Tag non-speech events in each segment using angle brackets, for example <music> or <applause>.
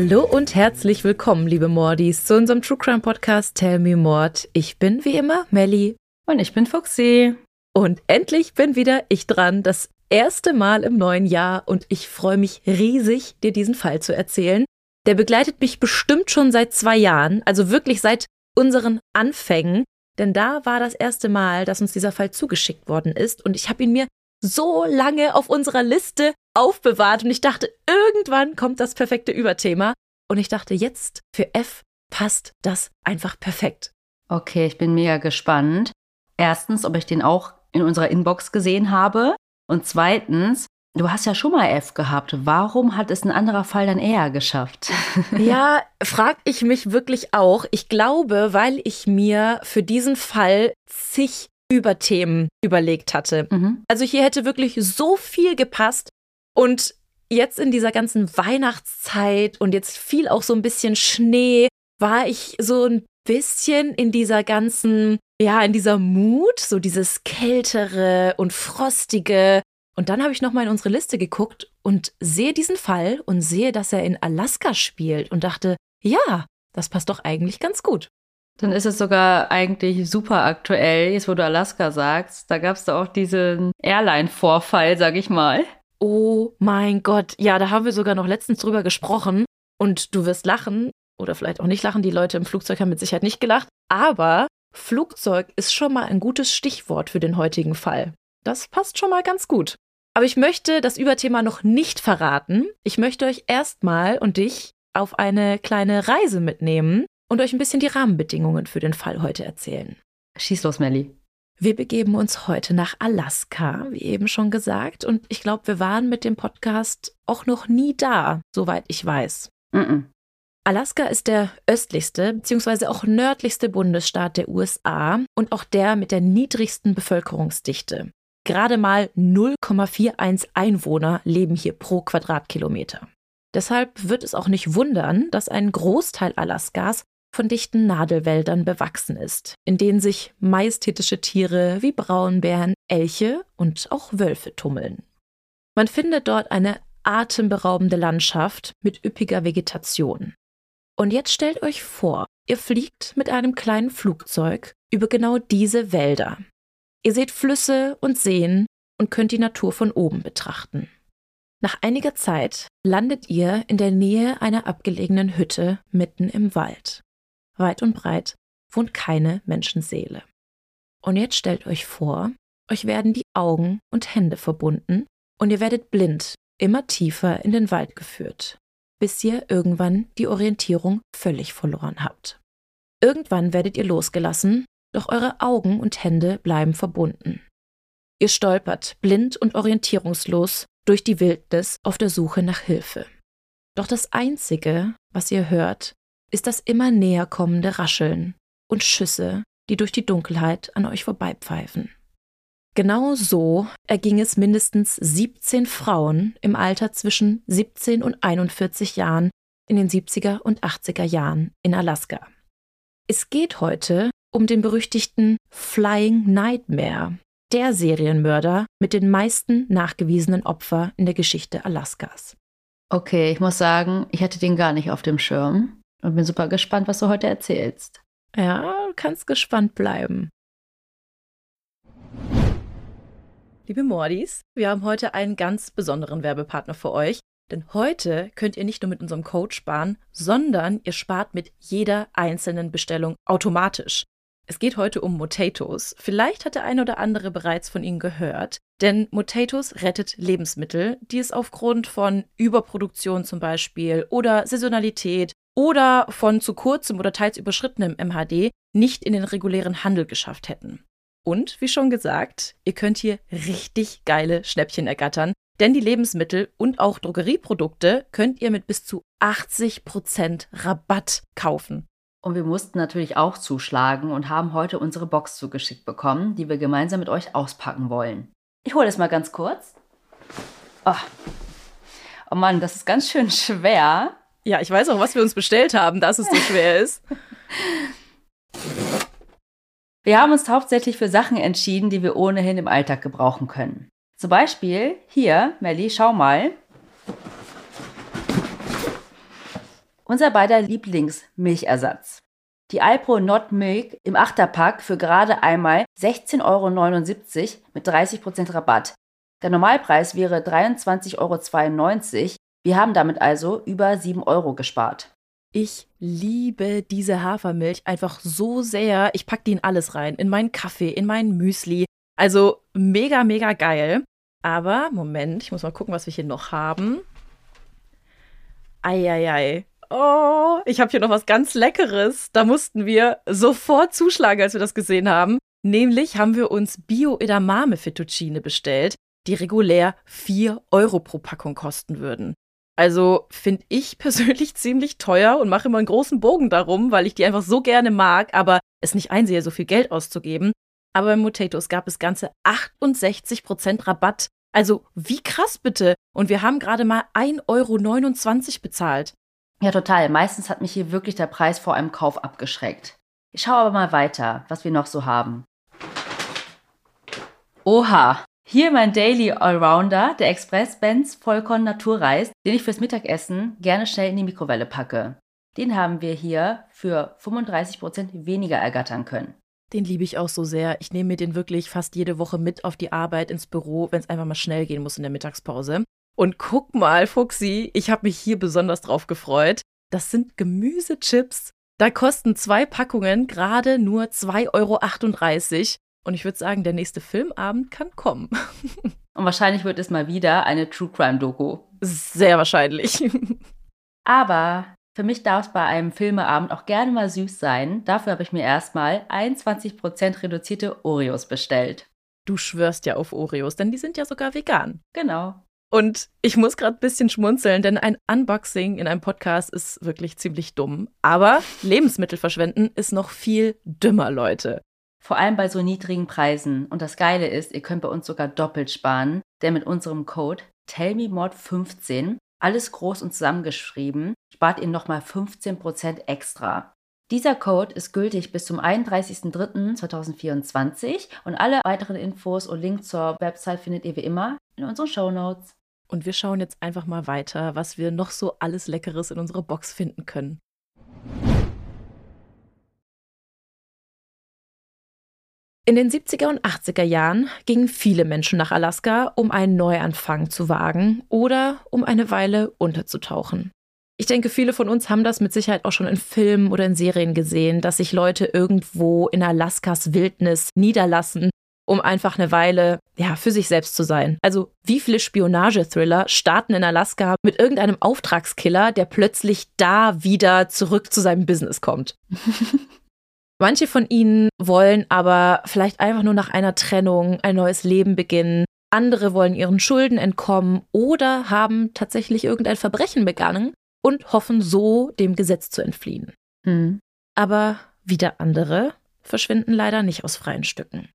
Hallo und herzlich willkommen, liebe Mordis, zu unserem True Crime Podcast Tell Me Mord. Ich bin wie immer Melly. Und ich bin Fuxi. Und endlich bin wieder ich dran, das erste Mal im neuen Jahr und ich freue mich riesig, dir diesen Fall zu erzählen. Der begleitet mich bestimmt schon seit zwei Jahren, also wirklich seit unseren Anfängen, denn da war das erste Mal, dass uns dieser Fall zugeschickt worden ist und ich habe ihn mir so lange auf unserer Liste aufbewahrt und ich dachte, irgendwann kommt das perfekte Überthema und ich dachte, jetzt für F passt das einfach perfekt. Okay, ich bin mega gespannt. Erstens, ob ich den auch in unserer Inbox gesehen habe und zweitens, Du hast ja schon mal F gehabt. Warum hat es ein anderer Fall dann eher geschafft? <laughs> ja, frag ich mich wirklich auch. Ich glaube, weil ich mir für diesen Fall zig Überthemen überlegt hatte. Mhm. Also hier hätte wirklich so viel gepasst und jetzt in dieser ganzen Weihnachtszeit und jetzt fiel auch so ein bisschen Schnee, war ich so ein bisschen in dieser ganzen, ja, in dieser Mut, so dieses kältere und frostige und dann habe ich nochmal in unsere Liste geguckt und sehe diesen Fall und sehe, dass er in Alaska spielt und dachte, ja, das passt doch eigentlich ganz gut. Dann ist es sogar eigentlich super aktuell, jetzt wo du Alaska sagst. Da gab es da auch diesen Airline-Vorfall, sag ich mal. Oh mein Gott, ja, da haben wir sogar noch letztens drüber gesprochen. Und du wirst lachen, oder vielleicht auch nicht lachen, die Leute im Flugzeug haben mit Sicherheit nicht gelacht. Aber Flugzeug ist schon mal ein gutes Stichwort für den heutigen Fall. Das passt schon mal ganz gut. Aber ich möchte das Überthema noch nicht verraten. Ich möchte euch erstmal und dich auf eine kleine Reise mitnehmen und euch ein bisschen die Rahmenbedingungen für den Fall heute erzählen. Schieß los, Melly. Wir begeben uns heute nach Alaska, wie eben schon gesagt, und ich glaube, wir waren mit dem Podcast auch noch nie da, soweit ich weiß. Mm -mm. Alaska ist der östlichste bzw. auch nördlichste Bundesstaat der USA und auch der mit der niedrigsten Bevölkerungsdichte. Gerade mal 0,41 Einwohner leben hier pro Quadratkilometer. Deshalb wird es auch nicht wundern, dass ein Großteil Alaskas von dichten Nadelwäldern bewachsen ist, in denen sich majestätische Tiere wie Braunbären, Elche und auch Wölfe tummeln. Man findet dort eine atemberaubende Landschaft mit üppiger Vegetation. Und jetzt stellt euch vor, ihr fliegt mit einem kleinen Flugzeug über genau diese Wälder, Ihr seht Flüsse und Seen und könnt die Natur von oben betrachten. Nach einiger Zeit landet ihr in der Nähe einer abgelegenen Hütte mitten im Wald. Weit und breit wohnt keine Menschenseele. Und jetzt stellt euch vor, euch werden die Augen und Hände verbunden und ihr werdet blind immer tiefer in den Wald geführt, bis ihr irgendwann die Orientierung völlig verloren habt. Irgendwann werdet ihr losgelassen doch eure Augen und Hände bleiben verbunden. Ihr stolpert, blind und orientierungslos, durch die Wildnis auf der Suche nach Hilfe. Doch das Einzige, was ihr hört, ist das immer näher kommende Rascheln und Schüsse, die durch die Dunkelheit an euch vorbeipfeifen. Genau so erging es mindestens 17 Frauen im Alter zwischen 17 und 41 Jahren in den 70er und 80er Jahren in Alaska. Es geht heute um den berüchtigten Flying Nightmare, der Serienmörder mit den meisten nachgewiesenen Opfern in der Geschichte Alaskas. Okay, ich muss sagen, ich hatte den gar nicht auf dem Schirm und bin super gespannt, was du heute erzählst. Ja, du kannst gespannt bleiben. Liebe Mordis, wir haben heute einen ganz besonderen Werbepartner für euch, denn heute könnt ihr nicht nur mit unserem Code sparen, sondern ihr spart mit jeder einzelnen Bestellung automatisch. Es geht heute um Motatos. Vielleicht hat der eine oder andere bereits von ihnen gehört, denn Motatos rettet Lebensmittel, die es aufgrund von Überproduktion zum Beispiel oder Saisonalität oder von zu kurzem oder teils überschrittenem MHD nicht in den regulären Handel geschafft hätten. Und wie schon gesagt, ihr könnt hier richtig geile Schnäppchen ergattern, denn die Lebensmittel und auch Drogerieprodukte könnt ihr mit bis zu 80% Rabatt kaufen. Und wir mussten natürlich auch zuschlagen und haben heute unsere Box zugeschickt bekommen, die wir gemeinsam mit euch auspacken wollen. Ich hole es mal ganz kurz. Oh. oh Mann, das ist ganz schön schwer. Ja, ich weiß auch, was wir uns bestellt haben, dass es so schwer ist. Wir haben uns hauptsächlich für Sachen entschieden, die wir ohnehin im Alltag gebrauchen können. Zum Beispiel hier, Melli, schau mal. Unser beider Lieblingsmilchersatz. Die Alpro Not Milk im Achterpack für gerade einmal 16,79 Euro mit 30% Rabatt. Der Normalpreis wäre 23,92 Euro. Wir haben damit also über 7 Euro gespart. Ich liebe diese Hafermilch einfach so sehr. Ich packe die in alles rein. In meinen Kaffee, in meinen Müsli. Also mega, mega geil. Aber, Moment, ich muss mal gucken, was wir hier noch haben. Eieiei. Oh, ich habe hier noch was ganz Leckeres. Da mussten wir sofort zuschlagen, als wir das gesehen haben. Nämlich haben wir uns Bio-Edamame Fettuccine bestellt, die regulär 4 Euro pro Packung kosten würden. Also finde ich persönlich <laughs> ziemlich teuer und mache immer einen großen Bogen darum, weil ich die einfach so gerne mag, aber es nicht einsehe, so viel Geld auszugeben. Aber bei Potatoes gab es ganze 68% Rabatt. Also wie krass bitte? Und wir haben gerade mal 1,29 Euro bezahlt. Ja, total. Meistens hat mich hier wirklich der Preis vor einem Kauf abgeschreckt. Ich schaue aber mal weiter, was wir noch so haben. Oha, hier mein Daily Allrounder, der Express Benz Vollkorn Naturreis, den ich fürs Mittagessen gerne schnell in die Mikrowelle packe. Den haben wir hier für 35% weniger ergattern können. Den liebe ich auch so sehr. Ich nehme mir den wirklich fast jede Woche mit auf die Arbeit ins Büro, wenn es einfach mal schnell gehen muss in der Mittagspause. Und guck mal, Fuxi, ich habe mich hier besonders drauf gefreut. Das sind Gemüsechips. Da kosten zwei Packungen gerade nur 2,38 Euro. Und ich würde sagen, der nächste Filmabend kann kommen. <laughs> Und wahrscheinlich wird es mal wieder eine True Crime Doku. Sehr wahrscheinlich. <laughs> Aber für mich darf es bei einem Filmeabend auch gerne mal süß sein. Dafür habe ich mir erstmal 21% reduzierte Oreos bestellt. Du schwörst ja auf Oreos, denn die sind ja sogar vegan. Genau. Und ich muss gerade ein bisschen schmunzeln, denn ein Unboxing in einem Podcast ist wirklich ziemlich dumm. Aber Lebensmittel verschwenden ist noch viel dümmer, Leute. Vor allem bei so niedrigen Preisen. Und das Geile ist, ihr könnt bei uns sogar doppelt sparen, denn mit unserem Code TellMeMod15, alles groß und zusammengeschrieben, spart ihr nochmal 15% extra. Dieser Code ist gültig bis zum 31.03.2024 und alle weiteren Infos und Links zur Website findet ihr wie immer in unseren Show Notes. Und wir schauen jetzt einfach mal weiter, was wir noch so alles Leckeres in unserer Box finden können. In den 70er und 80er Jahren gingen viele Menschen nach Alaska, um einen Neuanfang zu wagen oder um eine Weile unterzutauchen. Ich denke, viele von uns haben das mit Sicherheit auch schon in Filmen oder in Serien gesehen, dass sich Leute irgendwo in Alaskas Wildnis niederlassen um einfach eine Weile ja für sich selbst zu sein. Also wie viele Spionage-Thriller starten in Alaska mit irgendeinem Auftragskiller, der plötzlich da wieder zurück zu seinem Business kommt? <laughs> Manche von ihnen wollen aber vielleicht einfach nur nach einer Trennung ein neues Leben beginnen. Andere wollen ihren Schulden entkommen oder haben tatsächlich irgendein Verbrechen begangen und hoffen so, dem Gesetz zu entfliehen. Mhm. Aber wieder andere verschwinden leider nicht aus freien Stücken.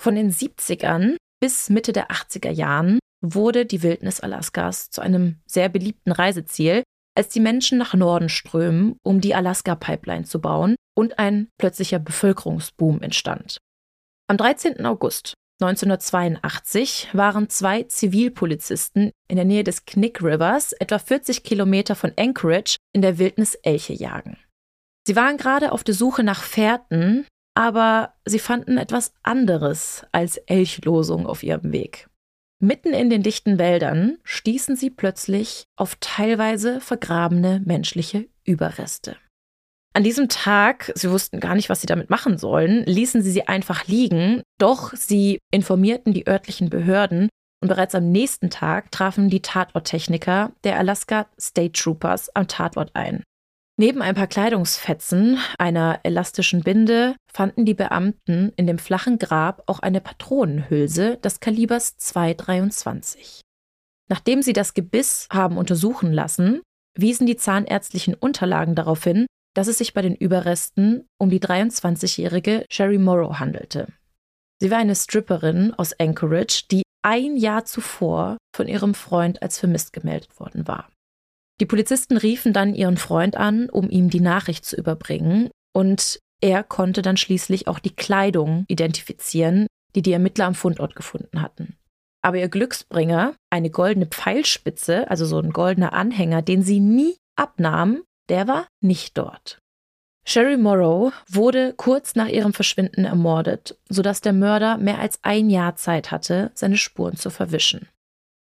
Von den 70ern bis Mitte der 80er Jahren wurde die Wildnis Alaskas zu einem sehr beliebten Reiseziel, als die Menschen nach Norden strömen, um die Alaska-Pipeline zu bauen und ein plötzlicher Bevölkerungsboom entstand. Am 13. August 1982 waren zwei Zivilpolizisten in der Nähe des Knick Rivers, etwa 40 Kilometer von Anchorage, in der Wildnis Elche jagen. Sie waren gerade auf der Suche nach Fährten, aber sie fanden etwas anderes als Elchlosung auf ihrem Weg. Mitten in den dichten Wäldern stießen sie plötzlich auf teilweise vergrabene menschliche Überreste. An diesem Tag, sie wussten gar nicht, was sie damit machen sollen, ließen sie sie einfach liegen, doch sie informierten die örtlichen Behörden und bereits am nächsten Tag trafen die Tatorttechniker der Alaska State Troopers am Tatort ein. Neben ein paar Kleidungsfetzen, einer elastischen Binde, fanden die Beamten in dem flachen Grab auch eine Patronenhülse des Kalibers 223. Nachdem sie das Gebiss haben untersuchen lassen, wiesen die zahnärztlichen Unterlagen darauf hin, dass es sich bei den Überresten um die 23-jährige Sherry Morrow handelte. Sie war eine Stripperin aus Anchorage, die ein Jahr zuvor von ihrem Freund als vermisst gemeldet worden war. Die Polizisten riefen dann ihren Freund an, um ihm die Nachricht zu überbringen, und er konnte dann schließlich auch die Kleidung identifizieren, die die Ermittler am Fundort gefunden hatten. Aber ihr Glücksbringer, eine goldene Pfeilspitze, also so ein goldener Anhänger, den sie nie abnahmen, der war nicht dort. Sherry Morrow wurde kurz nach ihrem Verschwinden ermordet, sodass der Mörder mehr als ein Jahr Zeit hatte, seine Spuren zu verwischen.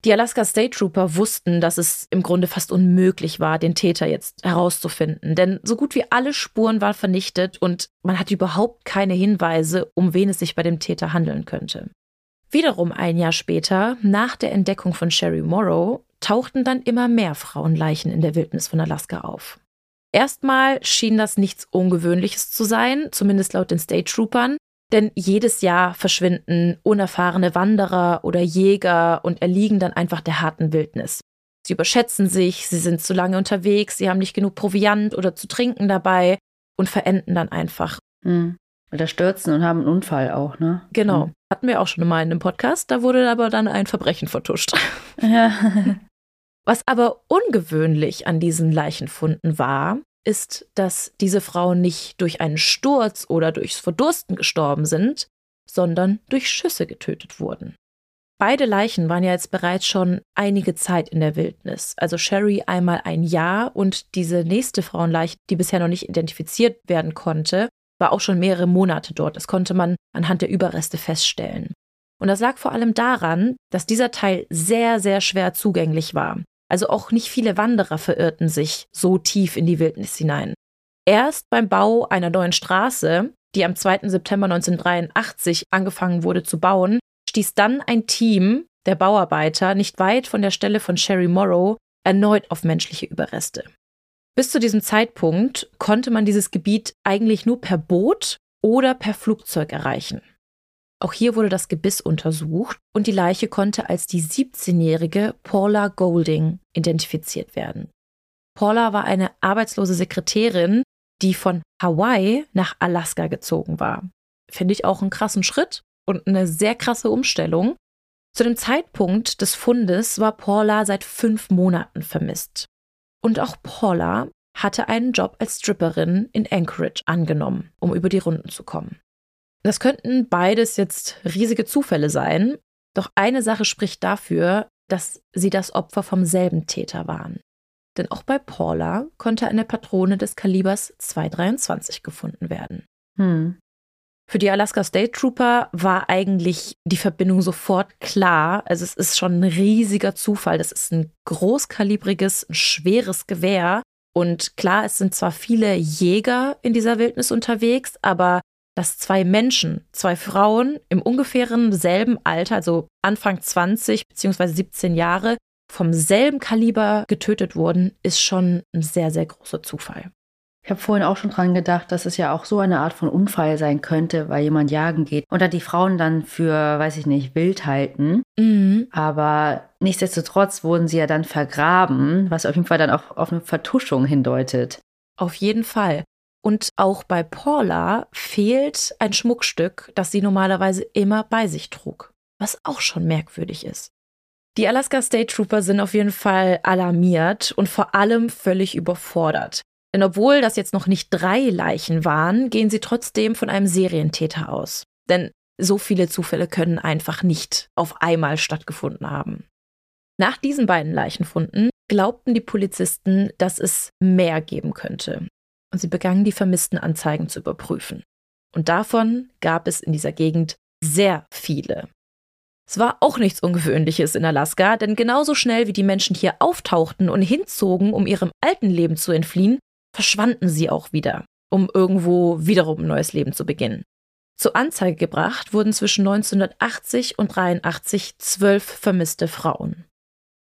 Die Alaska State Trooper wussten, dass es im Grunde fast unmöglich war, den Täter jetzt herauszufinden, denn so gut wie alle Spuren waren vernichtet und man hatte überhaupt keine Hinweise, um wen es sich bei dem Täter handeln könnte. Wiederum ein Jahr später, nach der Entdeckung von Sherry Morrow, tauchten dann immer mehr Frauenleichen in der Wildnis von Alaska auf. Erstmal schien das nichts Ungewöhnliches zu sein, zumindest laut den State Troopern, denn jedes Jahr verschwinden unerfahrene Wanderer oder Jäger und erliegen dann einfach der harten Wildnis. Sie überschätzen sich, sie sind zu lange unterwegs, sie haben nicht genug Proviant oder zu trinken dabei und verenden dann einfach. Mhm. Oder stürzen und haben einen Unfall auch, ne? Genau. Mhm. Hatten wir auch schon mal in einem Podcast, da wurde aber dann ein Verbrechen vertuscht. Ja. <laughs> Was aber ungewöhnlich an diesen Leichenfunden war, ist, dass diese Frauen nicht durch einen Sturz oder durchs Verdursten gestorben sind, sondern durch Schüsse getötet wurden. Beide Leichen waren ja jetzt bereits schon einige Zeit in der Wildnis. Also Sherry einmal ein Jahr und diese nächste Frauenleiche, die bisher noch nicht identifiziert werden konnte, war auch schon mehrere Monate dort. Das konnte man anhand der Überreste feststellen. Und das lag vor allem daran, dass dieser Teil sehr, sehr schwer zugänglich war. Also auch nicht viele Wanderer verirrten sich so tief in die Wildnis hinein. Erst beim Bau einer neuen Straße, die am 2. September 1983 angefangen wurde zu bauen, stieß dann ein Team der Bauarbeiter nicht weit von der Stelle von Sherry Morrow erneut auf menschliche Überreste. Bis zu diesem Zeitpunkt konnte man dieses Gebiet eigentlich nur per Boot oder per Flugzeug erreichen. Auch hier wurde das Gebiss untersucht und die Leiche konnte als die 17-jährige Paula Golding identifiziert werden. Paula war eine arbeitslose Sekretärin, die von Hawaii nach Alaska gezogen war. Finde ich auch einen krassen Schritt und eine sehr krasse Umstellung. Zu dem Zeitpunkt des Fundes war Paula seit fünf Monaten vermisst. Und auch Paula hatte einen Job als Stripperin in Anchorage angenommen, um über die Runden zu kommen. Das könnten beides jetzt riesige Zufälle sein, doch eine Sache spricht dafür, dass sie das Opfer vom selben Täter waren. Denn auch bei Paula konnte eine Patrone des Kalibers 223 gefunden werden. Hm. Für die Alaska State Trooper war eigentlich die Verbindung sofort klar. Also es ist schon ein riesiger Zufall. Das ist ein großkalibriges, ein schweres Gewehr. Und klar, es sind zwar viele Jäger in dieser Wildnis unterwegs, aber dass zwei Menschen, zwei Frauen im ungefähren selben Alter, also Anfang 20 bzw. 17 Jahre, vom selben Kaliber getötet wurden, ist schon ein sehr, sehr großer Zufall. Ich habe vorhin auch schon dran gedacht, dass es ja auch so eine Art von Unfall sein könnte, weil jemand jagen geht und da die Frauen dann für, weiß ich nicht, wild halten. Mhm. Aber nichtsdestotrotz wurden sie ja dann vergraben, was auf jeden Fall dann auch auf eine Vertuschung hindeutet. Auf jeden Fall. Und auch bei Paula fehlt ein Schmuckstück, das sie normalerweise immer bei sich trug, was auch schon merkwürdig ist. Die Alaska State Trooper sind auf jeden Fall alarmiert und vor allem völlig überfordert. Denn obwohl das jetzt noch nicht drei Leichen waren, gehen sie trotzdem von einem Serientäter aus. Denn so viele Zufälle können einfach nicht auf einmal stattgefunden haben. Nach diesen beiden Leichenfunden glaubten die Polizisten, dass es mehr geben könnte und sie begannen die vermissten Anzeigen zu überprüfen. Und davon gab es in dieser Gegend sehr viele. Es war auch nichts Ungewöhnliches in Alaska, denn genauso schnell wie die Menschen hier auftauchten und hinzogen, um ihrem alten Leben zu entfliehen, verschwanden sie auch wieder, um irgendwo wiederum ein neues Leben zu beginnen. Zur Anzeige gebracht wurden zwischen 1980 und 83 zwölf vermisste Frauen.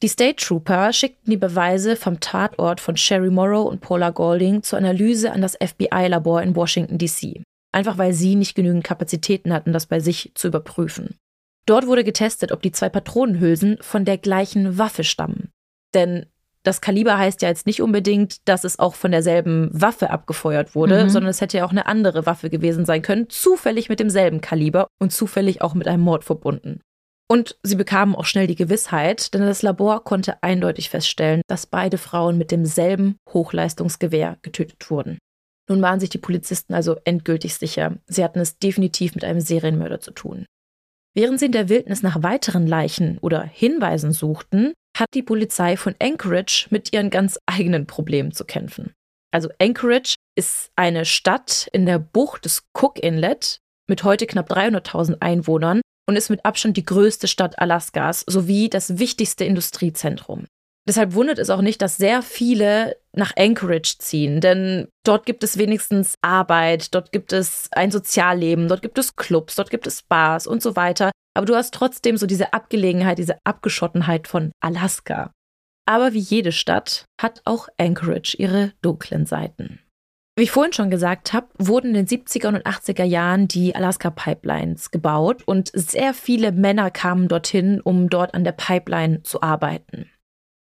Die State Trooper schickten die Beweise vom Tatort von Sherry Morrow und Paula Golding zur Analyse an das FBI-Labor in Washington, D.C. Einfach weil sie nicht genügend Kapazitäten hatten, das bei sich zu überprüfen. Dort wurde getestet, ob die zwei Patronenhülsen von der gleichen Waffe stammen. Denn das Kaliber heißt ja jetzt nicht unbedingt, dass es auch von derselben Waffe abgefeuert wurde, mhm. sondern es hätte ja auch eine andere Waffe gewesen sein können, zufällig mit demselben Kaliber und zufällig auch mit einem Mord verbunden. Und sie bekamen auch schnell die Gewissheit, denn das Labor konnte eindeutig feststellen, dass beide Frauen mit demselben Hochleistungsgewehr getötet wurden. Nun waren sich die Polizisten also endgültig sicher, sie hatten es definitiv mit einem Serienmörder zu tun. Während sie in der Wildnis nach weiteren Leichen oder Hinweisen suchten, hat die Polizei von Anchorage mit ihren ganz eigenen Problemen zu kämpfen. Also Anchorage ist eine Stadt in der Bucht des Cook Inlet mit heute knapp 300.000 Einwohnern und ist mit Abstand die größte Stadt Alaskas sowie das wichtigste Industriezentrum. Deshalb wundert es auch nicht, dass sehr viele nach Anchorage ziehen, denn dort gibt es wenigstens Arbeit, dort gibt es ein Sozialleben, dort gibt es Clubs, dort gibt es Bars und so weiter. Aber du hast trotzdem so diese Abgelegenheit, diese Abgeschottenheit von Alaska. Aber wie jede Stadt hat auch Anchorage ihre dunklen Seiten. Wie ich vorhin schon gesagt habe, wurden in den 70er und 80er Jahren die Alaska Pipelines gebaut und sehr viele Männer kamen dorthin, um dort an der Pipeline zu arbeiten.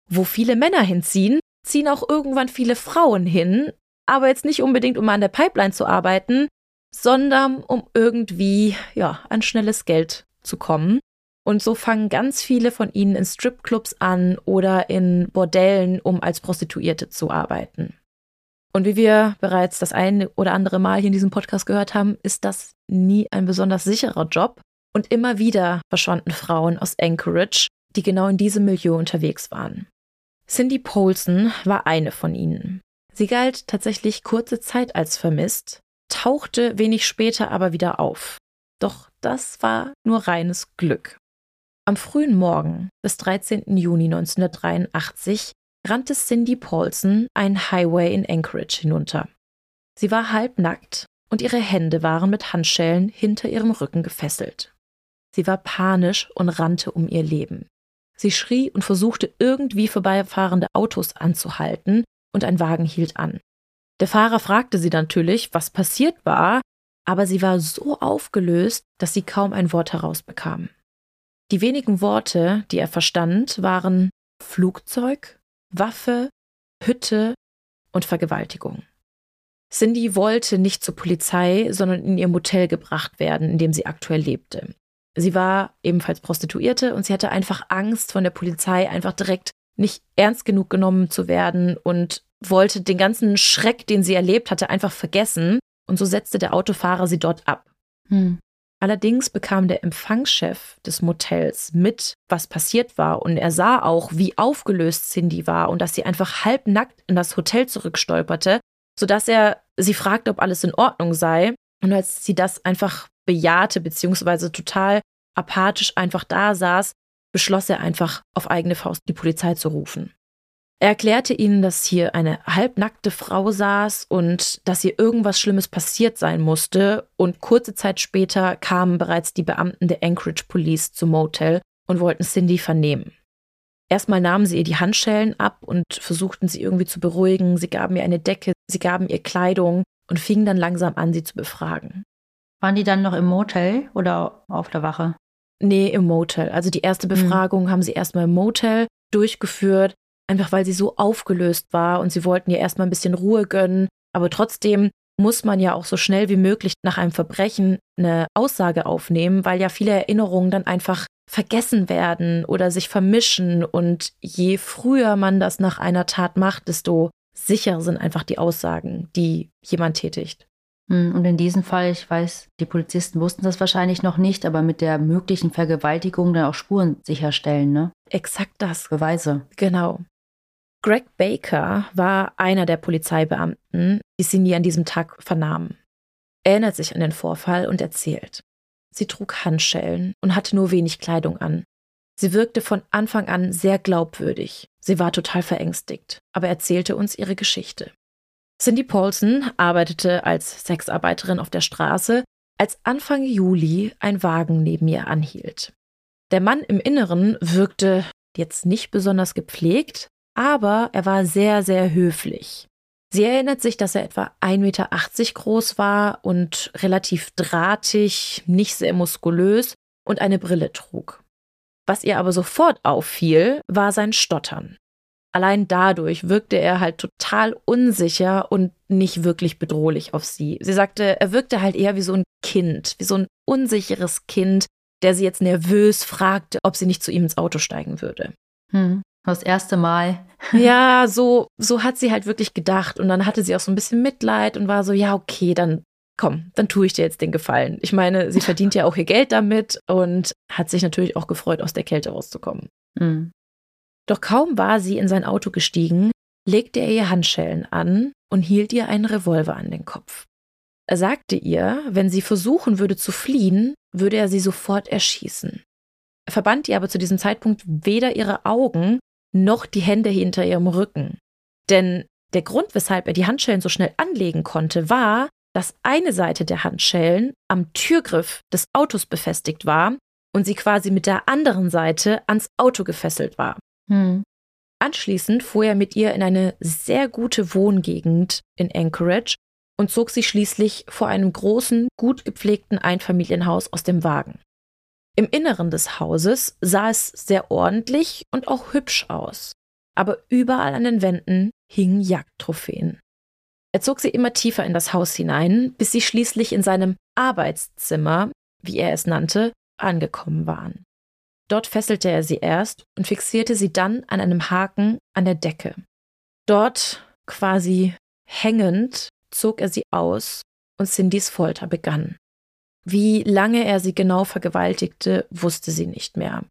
Wo viele Männer hinziehen, ziehen auch irgendwann viele Frauen hin, aber jetzt nicht unbedingt, um an der Pipeline zu arbeiten, sondern um irgendwie, ja, an schnelles Geld zu kommen. Und so fangen ganz viele von ihnen in Stripclubs an oder in Bordellen, um als Prostituierte zu arbeiten. Und wie wir bereits das eine oder andere Mal hier in diesem Podcast gehört haben, ist das nie ein besonders sicherer Job. Und immer wieder verschwanden Frauen aus Anchorage, die genau in diesem Milieu unterwegs waren. Cindy Polson war eine von ihnen. Sie galt tatsächlich kurze Zeit als vermisst, tauchte wenig später aber wieder auf. Doch das war nur reines Glück. Am frühen Morgen des 13. Juni 1983 rannte Cindy Paulson einen Highway in Anchorage hinunter. Sie war halbnackt und ihre Hände waren mit Handschellen hinter ihrem Rücken gefesselt. Sie war panisch und rannte um ihr Leben. Sie schrie und versuchte irgendwie vorbeifahrende Autos anzuhalten, und ein Wagen hielt an. Der Fahrer fragte sie natürlich, was passiert war, aber sie war so aufgelöst, dass sie kaum ein Wort herausbekam. Die wenigen Worte, die er verstand, waren Flugzeug, Waffe, Hütte und Vergewaltigung. Cindy wollte nicht zur Polizei, sondern in ihr Motel gebracht werden, in dem sie aktuell lebte. Sie war ebenfalls Prostituierte und sie hatte einfach Angst, von der Polizei einfach direkt nicht ernst genug genommen zu werden und wollte den ganzen Schreck, den sie erlebt hatte, einfach vergessen. Und so setzte der Autofahrer sie dort ab. Hm. Allerdings bekam der Empfangschef des Motels mit, was passiert war, und er sah auch, wie aufgelöst Cindy war und dass sie einfach halbnackt in das Hotel zurückstolperte, sodass er sie fragte, ob alles in Ordnung sei. Und als sie das einfach bejahte, beziehungsweise total apathisch einfach da saß, beschloss er einfach auf eigene Faust die Polizei zu rufen. Er erklärte ihnen, dass hier eine halbnackte Frau saß und dass ihr irgendwas Schlimmes passiert sein musste, und kurze Zeit später kamen bereits die Beamten der Anchorage Police zum Motel und wollten Cindy vernehmen. Erstmal nahmen sie ihr die Handschellen ab und versuchten sie irgendwie zu beruhigen, sie gaben ihr eine Decke, sie gaben ihr Kleidung und fingen dann langsam an, sie zu befragen. Waren die dann noch im Motel oder auf der Wache? Nee, im Motel. Also die erste mhm. Befragung mhm. haben sie erstmal im Motel durchgeführt, einfach weil sie so aufgelöst war und sie wollten ihr erstmal ein bisschen Ruhe gönnen. Aber trotzdem muss man ja auch so schnell wie möglich nach einem Verbrechen eine Aussage aufnehmen, weil ja viele Erinnerungen dann einfach vergessen werden oder sich vermischen. Und je früher man das nach einer Tat macht, desto sicher sind einfach die Aussagen, die jemand tätigt. Hm, und in diesem Fall, ich weiß, die Polizisten wussten das wahrscheinlich noch nicht, aber mit der möglichen Vergewaltigung dann auch Spuren sicherstellen, ne? Exakt das. Beweise. Genau. Greg Baker war einer der Polizeibeamten, die Cindy an diesem Tag vernahmen. Er erinnert sich an den Vorfall und erzählt. Sie trug Handschellen und hatte nur wenig Kleidung an. Sie wirkte von Anfang an sehr glaubwürdig. Sie war total verängstigt, aber erzählte uns ihre Geschichte. Cindy Paulson arbeitete als Sexarbeiterin auf der Straße, als Anfang Juli ein Wagen neben ihr anhielt. Der Mann im Inneren wirkte jetzt nicht besonders gepflegt, aber er war sehr, sehr höflich. Sie erinnert sich, dass er etwa 1,80 Meter groß war und relativ drahtig, nicht sehr muskulös und eine Brille trug. Was ihr aber sofort auffiel, war sein Stottern allein dadurch wirkte er halt total unsicher und nicht wirklich bedrohlich auf sie. Sie sagte, er wirkte halt eher wie so ein Kind, wie so ein unsicheres Kind, der sie jetzt nervös fragte, ob sie nicht zu ihm ins Auto steigen würde. Hm, das erste Mal. <laughs> ja, so, so hat sie halt wirklich gedacht. Und dann hatte sie auch so ein bisschen Mitleid und war so, ja, okay, dann komm, dann tue ich dir jetzt den Gefallen. Ich meine, sie verdient ja auch ihr Geld damit und hat sich natürlich auch gefreut, aus der Kälte rauszukommen. Hm. Doch kaum war sie in sein Auto gestiegen, legte er ihr Handschellen an und hielt ihr einen Revolver an den Kopf. Er sagte ihr, wenn sie versuchen würde zu fliehen, würde er sie sofort erschießen. Er verband ihr aber zu diesem Zeitpunkt weder ihre Augen noch die Hände hinter ihrem Rücken. Denn der Grund, weshalb er die Handschellen so schnell anlegen konnte, war, dass eine Seite der Handschellen am Türgriff des Autos befestigt war und sie quasi mit der anderen Seite ans Auto gefesselt war. Hm. Anschließend fuhr er mit ihr in eine sehr gute Wohngegend in Anchorage und zog sie schließlich vor einem großen, gut gepflegten Einfamilienhaus aus dem Wagen. Im Inneren des Hauses sah es sehr ordentlich und auch hübsch aus, aber überall an den Wänden hingen Jagdtrophäen. Er zog sie immer tiefer in das Haus hinein, bis sie schließlich in seinem Arbeitszimmer, wie er es nannte, angekommen waren. Dort fesselte er sie erst und fixierte sie dann an einem Haken an der Decke. Dort, quasi hängend, zog er sie aus und Cindys Folter begann. Wie lange er sie genau vergewaltigte, wusste sie nicht mehr.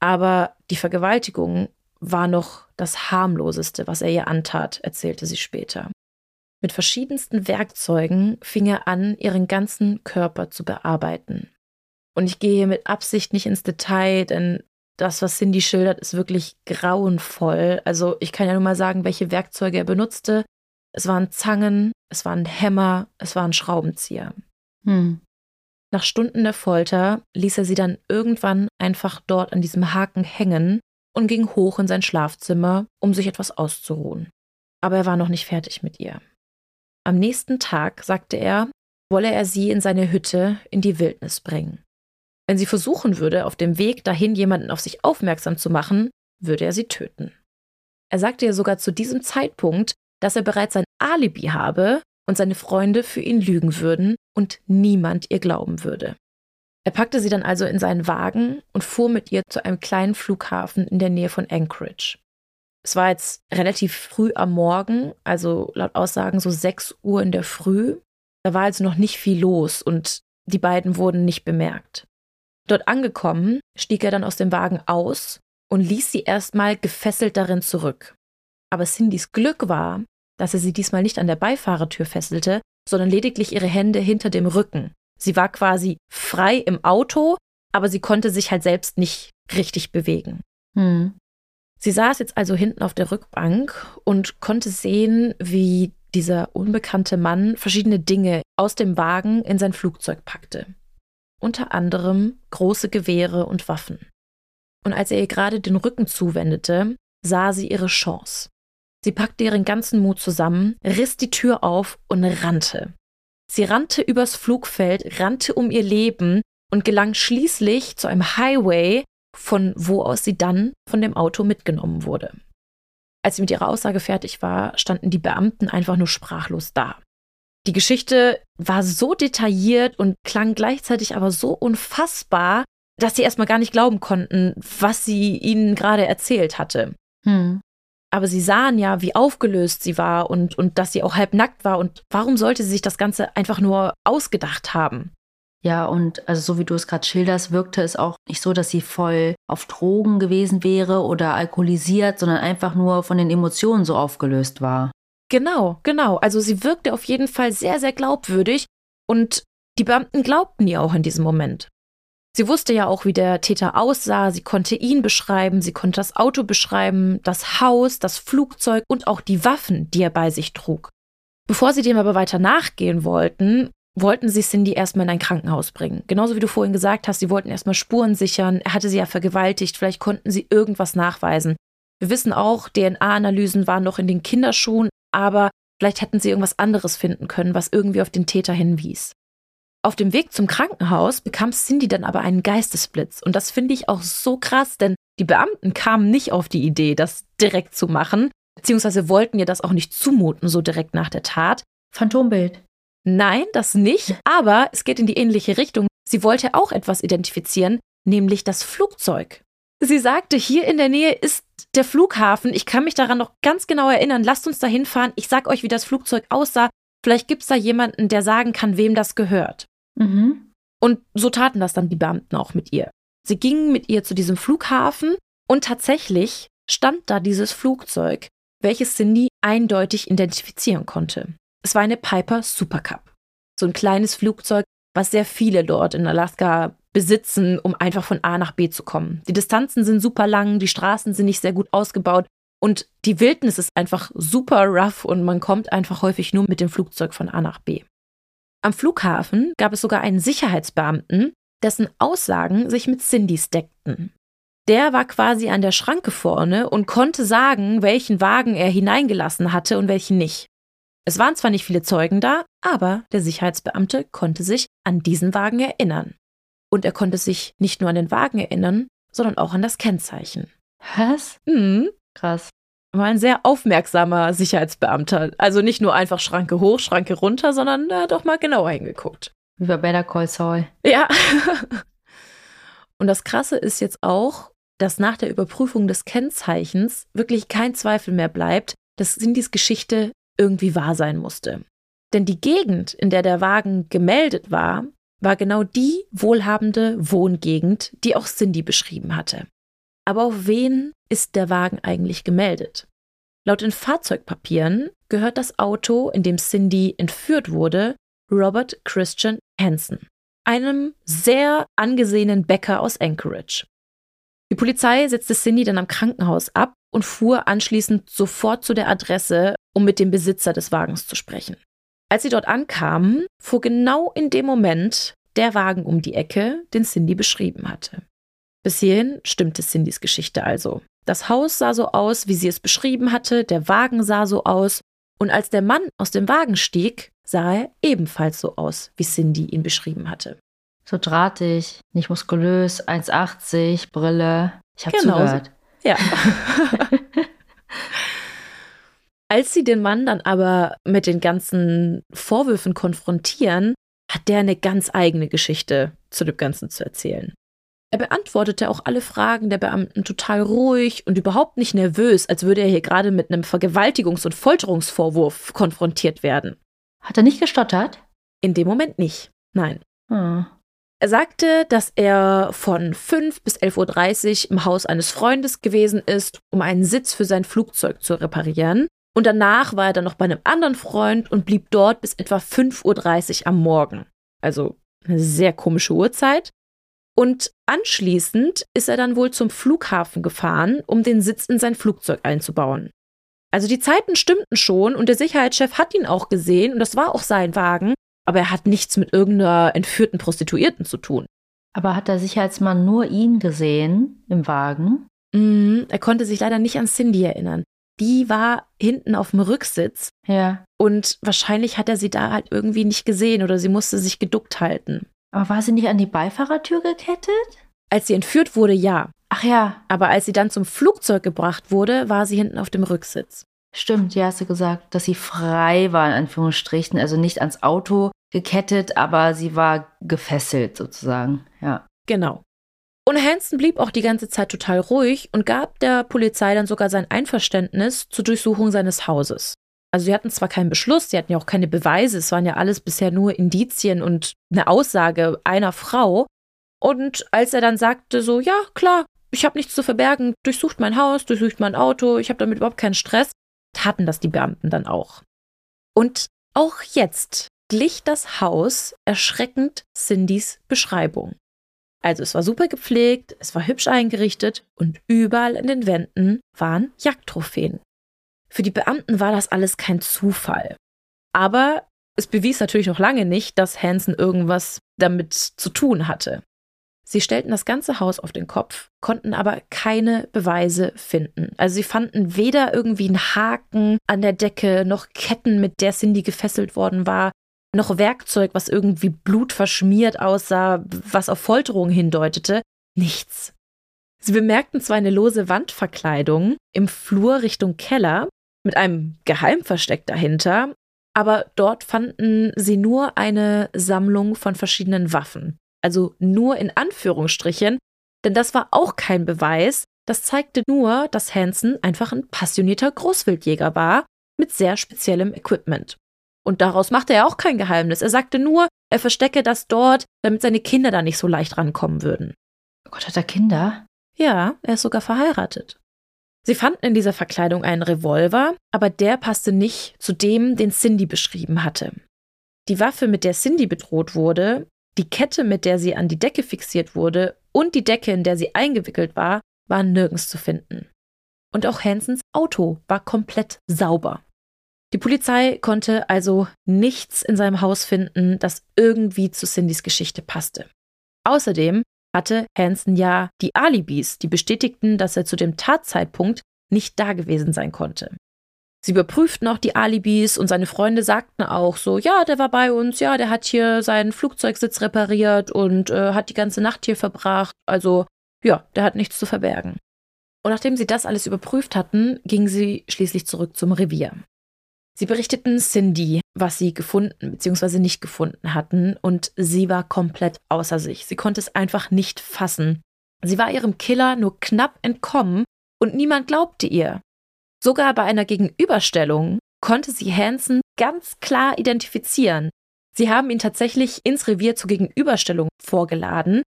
Aber die Vergewaltigung war noch das harmloseste, was er ihr antat, erzählte sie später. Mit verschiedensten Werkzeugen fing er an, ihren ganzen Körper zu bearbeiten. Und ich gehe hier mit Absicht nicht ins Detail, denn das, was Cindy schildert, ist wirklich grauenvoll. Also ich kann ja nur mal sagen, welche Werkzeuge er benutzte. Es waren Zangen, es waren Hämmer, es waren Schraubenzieher. Hm. Nach Stunden der Folter ließ er sie dann irgendwann einfach dort an diesem Haken hängen und ging hoch in sein Schlafzimmer, um sich etwas auszuruhen. Aber er war noch nicht fertig mit ihr. Am nächsten Tag, sagte er, wolle er sie in seine Hütte in die Wildnis bringen. Wenn sie versuchen würde, auf dem Weg dahin jemanden auf sich aufmerksam zu machen, würde er sie töten. Er sagte ihr sogar zu diesem Zeitpunkt, dass er bereits ein Alibi habe und seine Freunde für ihn lügen würden und niemand ihr glauben würde. Er packte sie dann also in seinen Wagen und fuhr mit ihr zu einem kleinen Flughafen in der Nähe von Anchorage. Es war jetzt relativ früh am Morgen, also laut Aussagen so 6 Uhr in der Früh. Da war also noch nicht viel los und die beiden wurden nicht bemerkt. Dort angekommen, stieg er dann aus dem Wagen aus und ließ sie erstmal gefesselt darin zurück. Aber Cindys Glück war, dass er sie diesmal nicht an der Beifahrertür fesselte, sondern lediglich ihre Hände hinter dem Rücken. Sie war quasi frei im Auto, aber sie konnte sich halt selbst nicht richtig bewegen. Hm. Sie saß jetzt also hinten auf der Rückbank und konnte sehen, wie dieser unbekannte Mann verschiedene Dinge aus dem Wagen in sein Flugzeug packte unter anderem große Gewehre und Waffen. Und als er ihr gerade den Rücken zuwendete, sah sie ihre Chance. Sie packte ihren ganzen Mut zusammen, riss die Tür auf und rannte. Sie rannte übers Flugfeld, rannte um ihr Leben und gelang schließlich zu einem Highway, von wo aus sie dann von dem Auto mitgenommen wurde. Als sie mit ihrer Aussage fertig war, standen die Beamten einfach nur sprachlos da. Die Geschichte war so detailliert und klang gleichzeitig aber so unfassbar, dass sie erstmal gar nicht glauben konnten, was sie ihnen gerade erzählt hatte. Hm. Aber sie sahen ja, wie aufgelöst sie war und, und dass sie auch halb nackt war. Und warum sollte sie sich das Ganze einfach nur ausgedacht haben? Ja, und also so wie du es gerade schilderst, wirkte es auch nicht so, dass sie voll auf Drogen gewesen wäre oder alkoholisiert, sondern einfach nur von den Emotionen so aufgelöst war. Genau, genau. Also sie wirkte auf jeden Fall sehr, sehr glaubwürdig und die Beamten glaubten ihr auch in diesem Moment. Sie wusste ja auch, wie der Täter aussah, sie konnte ihn beschreiben, sie konnte das Auto beschreiben, das Haus, das Flugzeug und auch die Waffen, die er bei sich trug. Bevor sie dem aber weiter nachgehen wollten, wollten sie Cindy erstmal in ein Krankenhaus bringen. Genauso wie du vorhin gesagt hast, sie wollten erstmal Spuren sichern, er hatte sie ja vergewaltigt, vielleicht konnten sie irgendwas nachweisen. Wir wissen auch, DNA-Analysen waren noch in den Kinderschuhen, aber vielleicht hätten sie irgendwas anderes finden können, was irgendwie auf den Täter hinwies. Auf dem Weg zum Krankenhaus bekam Cindy dann aber einen Geistesblitz. Und das finde ich auch so krass, denn die Beamten kamen nicht auf die Idee, das direkt zu machen, beziehungsweise wollten ihr das auch nicht zumuten, so direkt nach der Tat. Phantombild. Nein, das nicht, aber es geht in die ähnliche Richtung. Sie wollte auch etwas identifizieren, nämlich das Flugzeug. Sie sagte, hier in der Nähe ist der Flughafen. Ich kann mich daran noch ganz genau erinnern. Lasst uns da hinfahren. Ich sag euch, wie das Flugzeug aussah. Vielleicht gibt es da jemanden, der sagen kann, wem das gehört. Mhm. Und so taten das dann die Beamten auch mit ihr. Sie gingen mit ihr zu diesem Flughafen und tatsächlich stand da dieses Flugzeug, welches Cindy eindeutig identifizieren konnte. Es war eine Piper Super Cup. So ein kleines Flugzeug, was sehr viele dort in Alaska besitzen, um einfach von A nach B zu kommen. Die Distanzen sind super lang, die Straßen sind nicht sehr gut ausgebaut und die Wildnis ist einfach super rough und man kommt einfach häufig nur mit dem Flugzeug von A nach B. Am Flughafen gab es sogar einen Sicherheitsbeamten, dessen Aussagen sich mit Cindys deckten. Der war quasi an der Schranke vorne und konnte sagen, welchen Wagen er hineingelassen hatte und welchen nicht. Es waren zwar nicht viele Zeugen da, aber der Sicherheitsbeamte konnte sich an diesen Wagen erinnern. Und er konnte sich nicht nur an den Wagen erinnern, sondern auch an das Kennzeichen. Was? Mhm. Krass. War ein sehr aufmerksamer Sicherheitsbeamter. Also nicht nur einfach Schranke hoch, Schranke runter, sondern da doch mal genauer hingeguckt. Wie bei Better Call Saul. Ja. <laughs> Und das Krasse ist jetzt auch, dass nach der Überprüfung des Kennzeichens wirklich kein Zweifel mehr bleibt, dass Cindys Geschichte irgendwie wahr sein musste. Denn die Gegend, in der der Wagen gemeldet war, war genau die wohlhabende Wohngegend, die auch Cindy beschrieben hatte. Aber auf wen ist der Wagen eigentlich gemeldet? Laut den Fahrzeugpapieren gehört das Auto, in dem Cindy entführt wurde, Robert Christian Hansen, einem sehr angesehenen Bäcker aus Anchorage. Die Polizei setzte Cindy dann am Krankenhaus ab und fuhr anschließend sofort zu der Adresse, um mit dem Besitzer des Wagens zu sprechen. Als sie dort ankamen, fuhr genau in dem Moment der Wagen um die Ecke, den Cindy beschrieben hatte. Bis hierhin stimmte Cindys Geschichte also. Das Haus sah so aus, wie sie es beschrieben hatte, der Wagen sah so aus, und als der Mann aus dem Wagen stieg, sah er ebenfalls so aus, wie Cindy ihn beschrieben hatte. So drahtig, nicht muskulös, 1,80, Brille. Ich habe genau zugehört. So. Ja. <laughs> Als sie den Mann dann aber mit den ganzen Vorwürfen konfrontieren, hat der eine ganz eigene Geschichte zu dem Ganzen zu erzählen. Er beantwortete auch alle Fragen der Beamten total ruhig und überhaupt nicht nervös, als würde er hier gerade mit einem Vergewaltigungs- und Folterungsvorwurf konfrontiert werden. Hat er nicht gestottert? In dem Moment nicht. Nein. Hm. Er sagte, dass er von 5 bis 11.30 Uhr im Haus eines Freundes gewesen ist, um einen Sitz für sein Flugzeug zu reparieren und danach war er dann noch bei einem anderen Freund und blieb dort bis etwa 5.30 Uhr am Morgen. Also eine sehr komische Uhrzeit. Und anschließend ist er dann wohl zum Flughafen gefahren, um den Sitz in sein Flugzeug einzubauen. Also die Zeiten stimmten schon und der Sicherheitschef hat ihn auch gesehen und das war auch sein Wagen, aber er hat nichts mit irgendeiner entführten Prostituierten zu tun. Aber hat der Sicherheitsmann nur ihn gesehen im Wagen? Mm, er konnte sich leider nicht an Cindy erinnern die war hinten auf dem Rücksitz. Ja. Und wahrscheinlich hat er sie da halt irgendwie nicht gesehen oder sie musste sich geduckt halten. Aber war sie nicht an die Beifahrertür gekettet? Als sie entführt wurde, ja. Ach ja. Aber als sie dann zum Flugzeug gebracht wurde, war sie hinten auf dem Rücksitz. Stimmt, ja, hast du gesagt, dass sie frei war, in Anführungsstrichen, also nicht ans Auto gekettet, aber sie war gefesselt sozusagen, ja. Genau. Und Hansen blieb auch die ganze Zeit total ruhig und gab der Polizei dann sogar sein Einverständnis zur Durchsuchung seines Hauses. Also sie hatten zwar keinen Beschluss, sie hatten ja auch keine Beweise, es waren ja alles bisher nur Indizien und eine Aussage einer Frau. Und als er dann sagte so, ja, klar, ich habe nichts zu verbergen, durchsucht mein Haus, durchsucht mein Auto, ich habe damit überhaupt keinen Stress, taten das die Beamten dann auch. Und auch jetzt glich das Haus erschreckend Cindys Beschreibung. Also es war super gepflegt, es war hübsch eingerichtet und überall in den Wänden waren Jagdtrophäen. Für die Beamten war das alles kein Zufall. Aber es bewies natürlich noch lange nicht, dass Hansen irgendwas damit zu tun hatte. Sie stellten das ganze Haus auf den Kopf, konnten aber keine Beweise finden. Also sie fanden weder irgendwie einen Haken an der Decke noch Ketten, mit der Cindy gefesselt worden war, noch Werkzeug, was irgendwie blutverschmiert aussah, was auf Folterung hindeutete. Nichts. Sie bemerkten zwar eine lose Wandverkleidung im Flur Richtung Keller mit einem Geheimversteck dahinter, aber dort fanden sie nur eine Sammlung von verschiedenen Waffen. Also nur in Anführungsstrichen, denn das war auch kein Beweis, das zeigte nur, dass Hansen einfach ein passionierter Großwildjäger war mit sehr speziellem Equipment. Und daraus machte er auch kein Geheimnis. Er sagte nur, er verstecke das dort, damit seine Kinder da nicht so leicht rankommen würden. Oh Gott, hat er Kinder? Ja, er ist sogar verheiratet. Sie fanden in dieser Verkleidung einen Revolver, aber der passte nicht zu dem, den Cindy beschrieben hatte. Die Waffe, mit der Cindy bedroht wurde, die Kette, mit der sie an die Decke fixiert wurde und die Decke, in der sie eingewickelt war, waren nirgends zu finden. Und auch Hansons Auto war komplett sauber. Die Polizei konnte also nichts in seinem Haus finden, das irgendwie zu Cindys Geschichte passte. Außerdem hatte Hansen ja die Alibis, die bestätigten, dass er zu dem Tatzeitpunkt nicht da gewesen sein konnte. Sie überprüften auch die Alibis und seine Freunde sagten auch so, ja, der war bei uns, ja, der hat hier seinen Flugzeugsitz repariert und äh, hat die ganze Nacht hier verbracht. Also ja, der hat nichts zu verbergen. Und nachdem sie das alles überprüft hatten, gingen sie schließlich zurück zum Revier. Sie berichteten Cindy, was sie gefunden bzw. nicht gefunden hatten, und sie war komplett außer sich. Sie konnte es einfach nicht fassen. Sie war ihrem Killer nur knapp entkommen und niemand glaubte ihr. Sogar bei einer Gegenüberstellung konnte sie Hansen ganz klar identifizieren. Sie haben ihn tatsächlich ins Revier zur Gegenüberstellung vorgeladen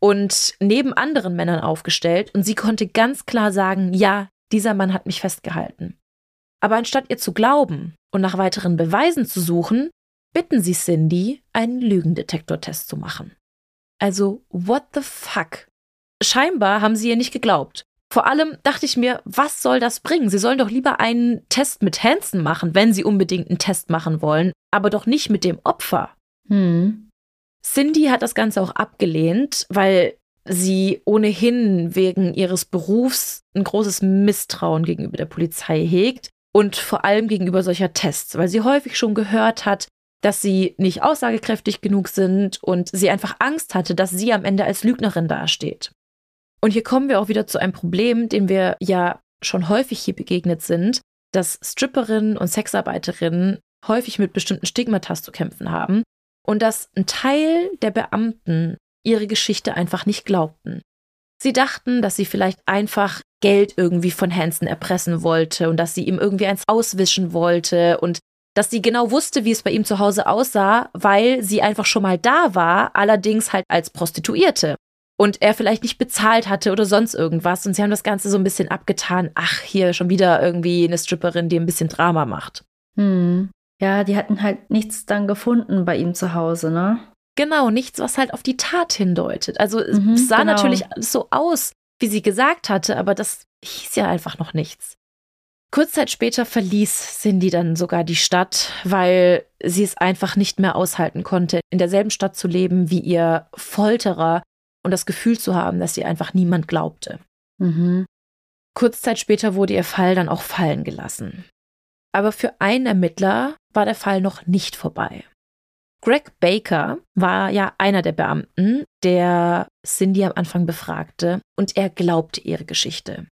und neben anderen Männern aufgestellt und sie konnte ganz klar sagen, ja, dieser Mann hat mich festgehalten. Aber anstatt ihr zu glauben und nach weiteren Beweisen zu suchen, bitten sie Cindy, einen Lügendetektortest zu machen. Also, what the fuck? Scheinbar haben sie ihr nicht geglaubt. Vor allem dachte ich mir, was soll das bringen? Sie sollen doch lieber einen Test mit Hansen machen, wenn sie unbedingt einen Test machen wollen, aber doch nicht mit dem Opfer. Hm. Cindy hat das Ganze auch abgelehnt, weil sie ohnehin wegen ihres Berufs ein großes Misstrauen gegenüber der Polizei hegt und vor allem gegenüber solcher Tests, weil sie häufig schon gehört hat, dass sie nicht aussagekräftig genug sind und sie einfach Angst hatte, dass sie am Ende als Lügnerin dasteht. Und hier kommen wir auch wieder zu einem Problem, dem wir ja schon häufig hier begegnet sind, dass Stripperinnen und Sexarbeiterinnen häufig mit bestimmten Stigmatas zu kämpfen haben und dass ein Teil der Beamten ihre Geschichte einfach nicht glaubten. Sie dachten, dass sie vielleicht einfach Geld irgendwie von Hansen erpressen wollte und dass sie ihm irgendwie eins auswischen wollte und dass sie genau wusste, wie es bei ihm zu Hause aussah, weil sie einfach schon mal da war, allerdings halt als Prostituierte. Und er vielleicht nicht bezahlt hatte oder sonst irgendwas. Und sie haben das Ganze so ein bisschen abgetan. Ach, hier schon wieder irgendwie eine Stripperin, die ein bisschen Drama macht. Hm. Ja, die hatten halt nichts dann gefunden bei ihm zu Hause, ne? Genau, nichts, was halt auf die Tat hindeutet. Also mhm, es sah genau. natürlich so aus, wie sie gesagt hatte, aber das hieß ja einfach noch nichts. Kurz Zeit später verließ Cindy dann sogar die Stadt, weil sie es einfach nicht mehr aushalten konnte, in derselben Stadt zu leben wie ihr Folterer und das Gefühl zu haben, dass sie einfach niemand glaubte. Mhm. Kurz Zeit später wurde ihr Fall dann auch fallen gelassen. Aber für einen Ermittler war der Fall noch nicht vorbei. Greg Baker war ja einer der Beamten, der Cindy am Anfang befragte, und er glaubte ihre Geschichte.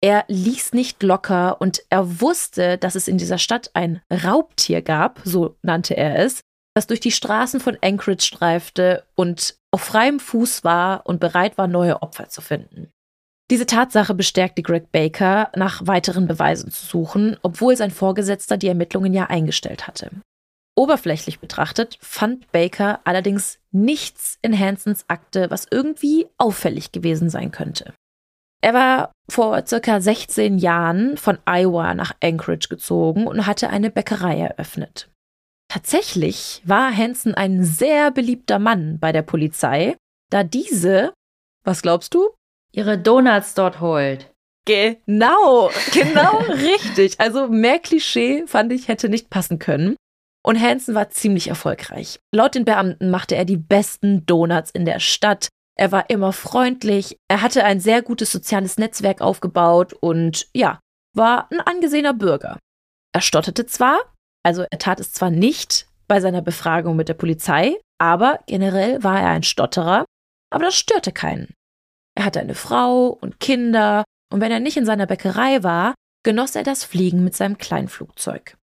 Er ließ nicht locker und er wusste, dass es in dieser Stadt ein Raubtier gab, so nannte er es, das durch die Straßen von Anchorage streifte und auf freiem Fuß war und bereit war, neue Opfer zu finden. Diese Tatsache bestärkte Greg Baker, nach weiteren Beweisen zu suchen, obwohl sein Vorgesetzter die Ermittlungen ja eingestellt hatte. Oberflächlich betrachtet fand Baker allerdings nichts in Hansons Akte, was irgendwie auffällig gewesen sein könnte. Er war vor circa 16 Jahren von Iowa nach Anchorage gezogen und hatte eine Bäckerei eröffnet. Tatsächlich war Hansen ein sehr beliebter Mann bei der Polizei, da diese, was glaubst du? Ihre Donuts dort holt. Genau, genau <laughs> richtig. Also mehr Klischee fand ich hätte nicht passen können. Und Hansen war ziemlich erfolgreich. Laut den Beamten machte er die besten Donuts in der Stadt. Er war immer freundlich. Er hatte ein sehr gutes soziales Netzwerk aufgebaut und ja, war ein angesehener Bürger. Er stotterte zwar, also er tat es zwar nicht bei seiner Befragung mit der Polizei, aber generell war er ein Stotterer, aber das störte keinen. Er hatte eine Frau und Kinder, und wenn er nicht in seiner Bäckerei war, genoss er das Fliegen mit seinem Kleinflugzeug.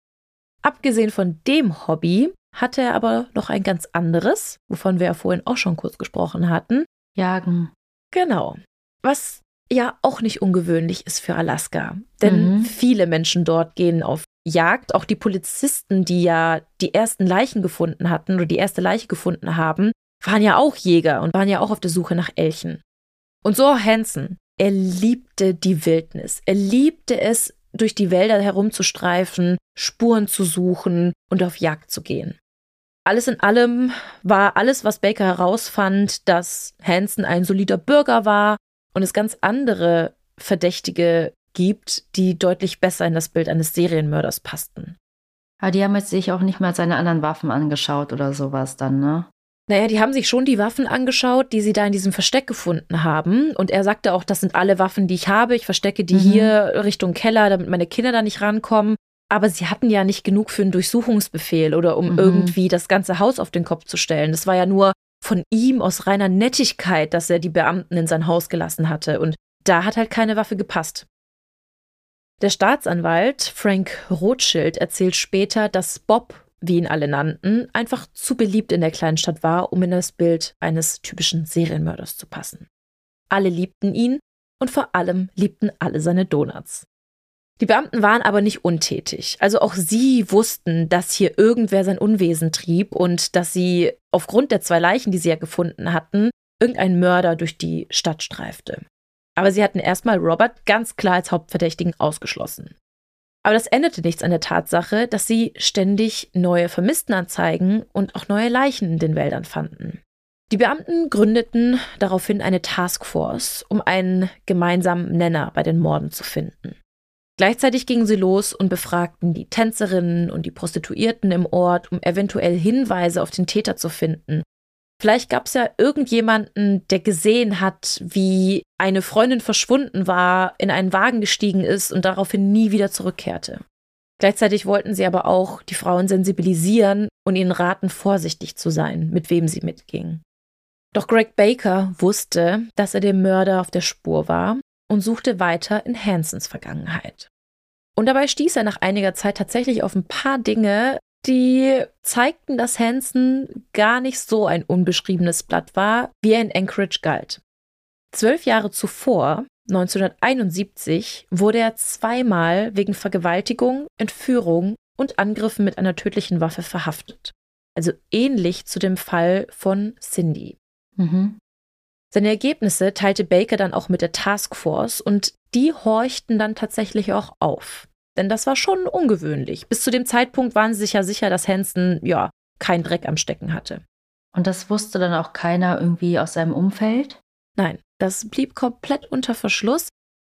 Abgesehen von dem Hobby hatte er aber noch ein ganz anderes, wovon wir ja vorhin auch schon kurz gesprochen hatten. Jagen. Genau. Was ja auch nicht ungewöhnlich ist für Alaska. Denn mhm. viele Menschen dort gehen auf Jagd. Auch die Polizisten, die ja die ersten Leichen gefunden hatten oder die erste Leiche gefunden haben, waren ja auch Jäger und waren ja auch auf der Suche nach Elchen. Und so Hansen. er liebte die Wildnis. Er liebte es, durch die Wälder herumzustreifen, Spuren zu suchen und auf Jagd zu gehen. Alles in allem war alles, was Baker herausfand, dass Hansen ein solider Bürger war und es ganz andere Verdächtige gibt, die deutlich besser in das Bild eines Serienmörders passten. Aber die haben jetzt sich auch nicht mal seine anderen Waffen angeschaut oder sowas dann, ne? Naja, die haben sich schon die Waffen angeschaut, die sie da in diesem Versteck gefunden haben. Und er sagte auch, das sind alle Waffen, die ich habe. Ich verstecke die mhm. hier Richtung Keller, damit meine Kinder da nicht rankommen. Aber sie hatten ja nicht genug für einen Durchsuchungsbefehl oder um mhm. irgendwie das ganze Haus auf den Kopf zu stellen. Das war ja nur von ihm aus reiner Nettigkeit, dass er die Beamten in sein Haus gelassen hatte. Und da hat halt keine Waffe gepasst. Der Staatsanwalt Frank Rothschild erzählt später, dass Bob, wie ihn alle nannten, einfach zu beliebt in der kleinen Stadt war, um in das Bild eines typischen Serienmörders zu passen. Alle liebten ihn und vor allem liebten alle seine Donuts. Die Beamten waren aber nicht untätig. Also auch sie wussten, dass hier irgendwer sein Unwesen trieb und dass sie aufgrund der zwei Leichen, die sie ja gefunden hatten, irgendein Mörder durch die Stadt streifte. Aber sie hatten erstmal Robert ganz klar als Hauptverdächtigen ausgeschlossen. Aber das änderte nichts an der Tatsache, dass sie ständig neue Vermisstenanzeigen und auch neue Leichen in den Wäldern fanden. Die Beamten gründeten daraufhin eine Taskforce, um einen gemeinsamen Nenner bei den Morden zu finden. Gleichzeitig gingen sie los und befragten die Tänzerinnen und die Prostituierten im Ort, um eventuell Hinweise auf den Täter zu finden Vielleicht gab es ja irgendjemanden, der gesehen hat, wie eine Freundin verschwunden war, in einen Wagen gestiegen ist und daraufhin nie wieder zurückkehrte. Gleichzeitig wollten sie aber auch die Frauen sensibilisieren und ihnen raten, vorsichtig zu sein, mit wem sie mitgingen. Doch Greg Baker wusste, dass er dem Mörder auf der Spur war und suchte weiter in Hansons Vergangenheit. Und dabei stieß er nach einiger Zeit tatsächlich auf ein paar Dinge, die zeigten, dass Hansen gar nicht so ein unbeschriebenes Blatt war, wie er in Anchorage galt. Zwölf Jahre zuvor, 1971, wurde er zweimal wegen Vergewaltigung, Entführung und Angriffen mit einer tödlichen Waffe verhaftet. Also ähnlich zu dem Fall von Cindy. Mhm. Seine Ergebnisse teilte Baker dann auch mit der Taskforce und die horchten dann tatsächlich auch auf. Denn das war schon ungewöhnlich. Bis zu dem Zeitpunkt waren sie sich ja sicher, dass Hansen, ja, keinen Dreck am Stecken hatte. Und das wusste dann auch keiner irgendwie aus seinem Umfeld? Nein, das blieb komplett unter Verschluss.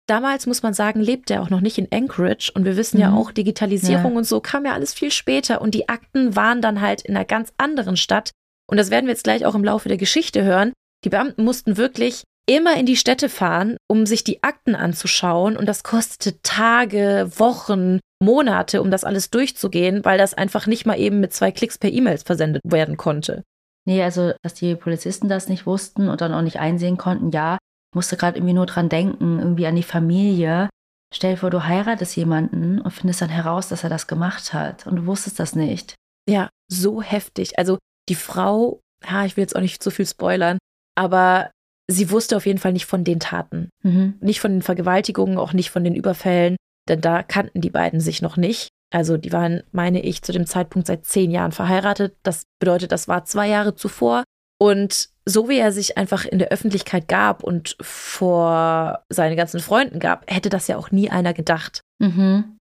Damals muss man sagen, lebte er auch noch nicht in Anchorage und wir wissen mhm. ja auch, Digitalisierung ja. und so kam ja alles viel später und die Akten waren dann halt in einer ganz anderen Stadt. Und das werden wir jetzt gleich auch im Laufe der Geschichte hören. Die Beamten mussten wirklich immer in die Städte fahren, um sich die Akten anzuschauen. Und das kostete Tage, Wochen, Monate, um das alles durchzugehen, weil das einfach nicht mal eben mit zwei Klicks per E-Mails versendet werden konnte. Nee, also, dass die Polizisten das nicht wussten und dann auch nicht einsehen konnten, ja, musste gerade irgendwie nur dran denken, irgendwie an die Familie. Stell dir vor, du heiratest jemanden und findest dann heraus, dass er das gemacht hat und du wusstest das nicht. Ja, so heftig. Also die Frau, ja, ich will jetzt auch nicht zu viel spoilern, aber sie wusste auf jeden Fall nicht von den Taten. Mhm. Nicht von den Vergewaltigungen, auch nicht von den Überfällen, denn da kannten die beiden sich noch nicht. Also die waren, meine ich, zu dem Zeitpunkt seit zehn Jahren verheiratet. Das bedeutet, das war zwei Jahre zuvor. Und so wie er sich einfach in der Öffentlichkeit gab und vor seinen ganzen Freunden gab, hätte das ja auch nie einer gedacht. Mhm.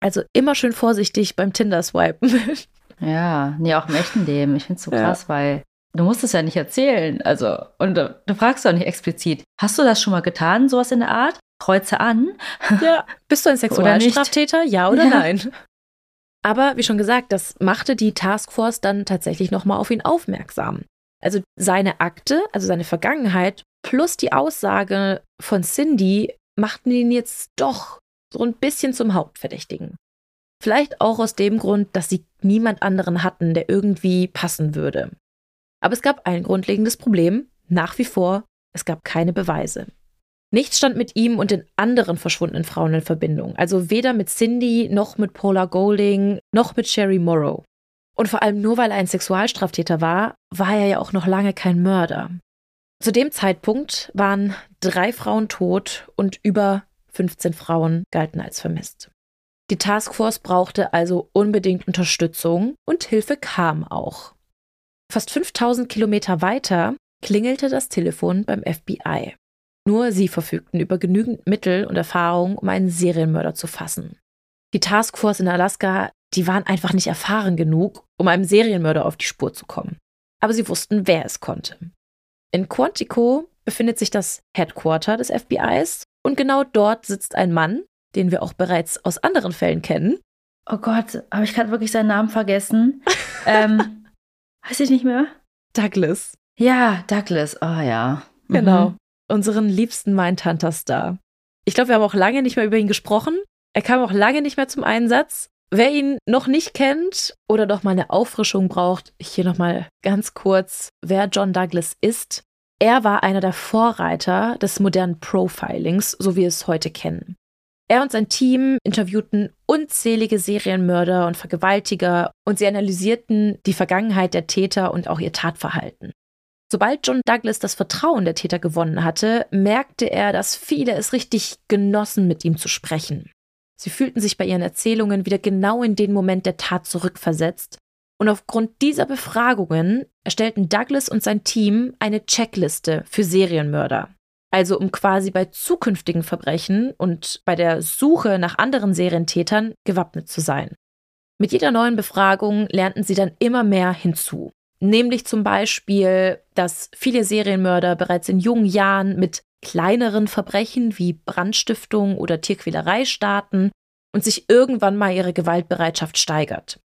Also immer schön vorsichtig beim Tinder-Swipen. <laughs> Ja, nee, auch im echten Leben. Ich finde es so krass, ja. weil Du musst es ja nicht erzählen. Also, und du, du fragst auch nicht explizit. Hast du das schon mal getan, sowas in der Art? Kreuze an. <laughs> Ja, bist du ein Sexualstraftäter? Ja oder ja. nein? Aber wie schon gesagt, das machte die Taskforce dann tatsächlich nochmal auf ihn aufmerksam. Also seine Akte, also seine Vergangenheit plus die Aussage von Cindy machten ihn jetzt doch so ein bisschen zum Hauptverdächtigen. Vielleicht auch aus dem Grund, dass sie niemand anderen hatten, der irgendwie passen würde. Aber es gab ein grundlegendes Problem. Nach wie vor, es gab keine Beweise. Nichts stand mit ihm und den anderen verschwundenen Frauen in Verbindung. Also weder mit Cindy, noch mit Paula Golding, noch mit Sherry Morrow. Und vor allem nur weil er ein Sexualstraftäter war, war er ja auch noch lange kein Mörder. Zu dem Zeitpunkt waren drei Frauen tot und über 15 Frauen galten als vermisst. Die Taskforce brauchte also unbedingt Unterstützung und Hilfe kam auch. Fast 5000 Kilometer weiter klingelte das Telefon beim FBI. Nur sie verfügten über genügend Mittel und Erfahrung, um einen Serienmörder zu fassen. Die Taskforce in Alaska, die waren einfach nicht erfahren genug, um einem Serienmörder auf die Spur zu kommen. Aber sie wussten, wer es konnte. In Quantico befindet sich das Headquarter des FBIs und genau dort sitzt ein Mann, den wir auch bereits aus anderen Fällen kennen. Oh Gott, habe ich gerade wirklich seinen Namen vergessen? ähm, <laughs> weiß ich nicht mehr? Douglas. Ja, Douglas. Oh ja. Mhm. Genau. Unseren liebsten Mindhunter-Star. Ich glaube, wir haben auch lange nicht mehr über ihn gesprochen. Er kam auch lange nicht mehr zum Einsatz. Wer ihn noch nicht kennt oder doch mal eine Auffrischung braucht, hier nochmal ganz kurz, wer John Douglas ist. Er war einer der Vorreiter des modernen Profilings, so wie wir es heute kennen. Er und sein Team interviewten unzählige Serienmörder und Vergewaltiger und sie analysierten die Vergangenheit der Täter und auch ihr Tatverhalten. Sobald John Douglas das Vertrauen der Täter gewonnen hatte, merkte er, dass viele es richtig genossen, mit ihm zu sprechen. Sie fühlten sich bei ihren Erzählungen wieder genau in den Moment der Tat zurückversetzt. Und aufgrund dieser Befragungen erstellten Douglas und sein Team eine Checkliste für Serienmörder. Also um quasi bei zukünftigen Verbrechen und bei der Suche nach anderen Serientätern gewappnet zu sein. Mit jeder neuen Befragung lernten sie dann immer mehr hinzu. Nämlich zum Beispiel, dass viele Serienmörder bereits in jungen Jahren mit kleineren Verbrechen wie Brandstiftung oder Tierquälerei starten und sich irgendwann mal ihre Gewaltbereitschaft steigert.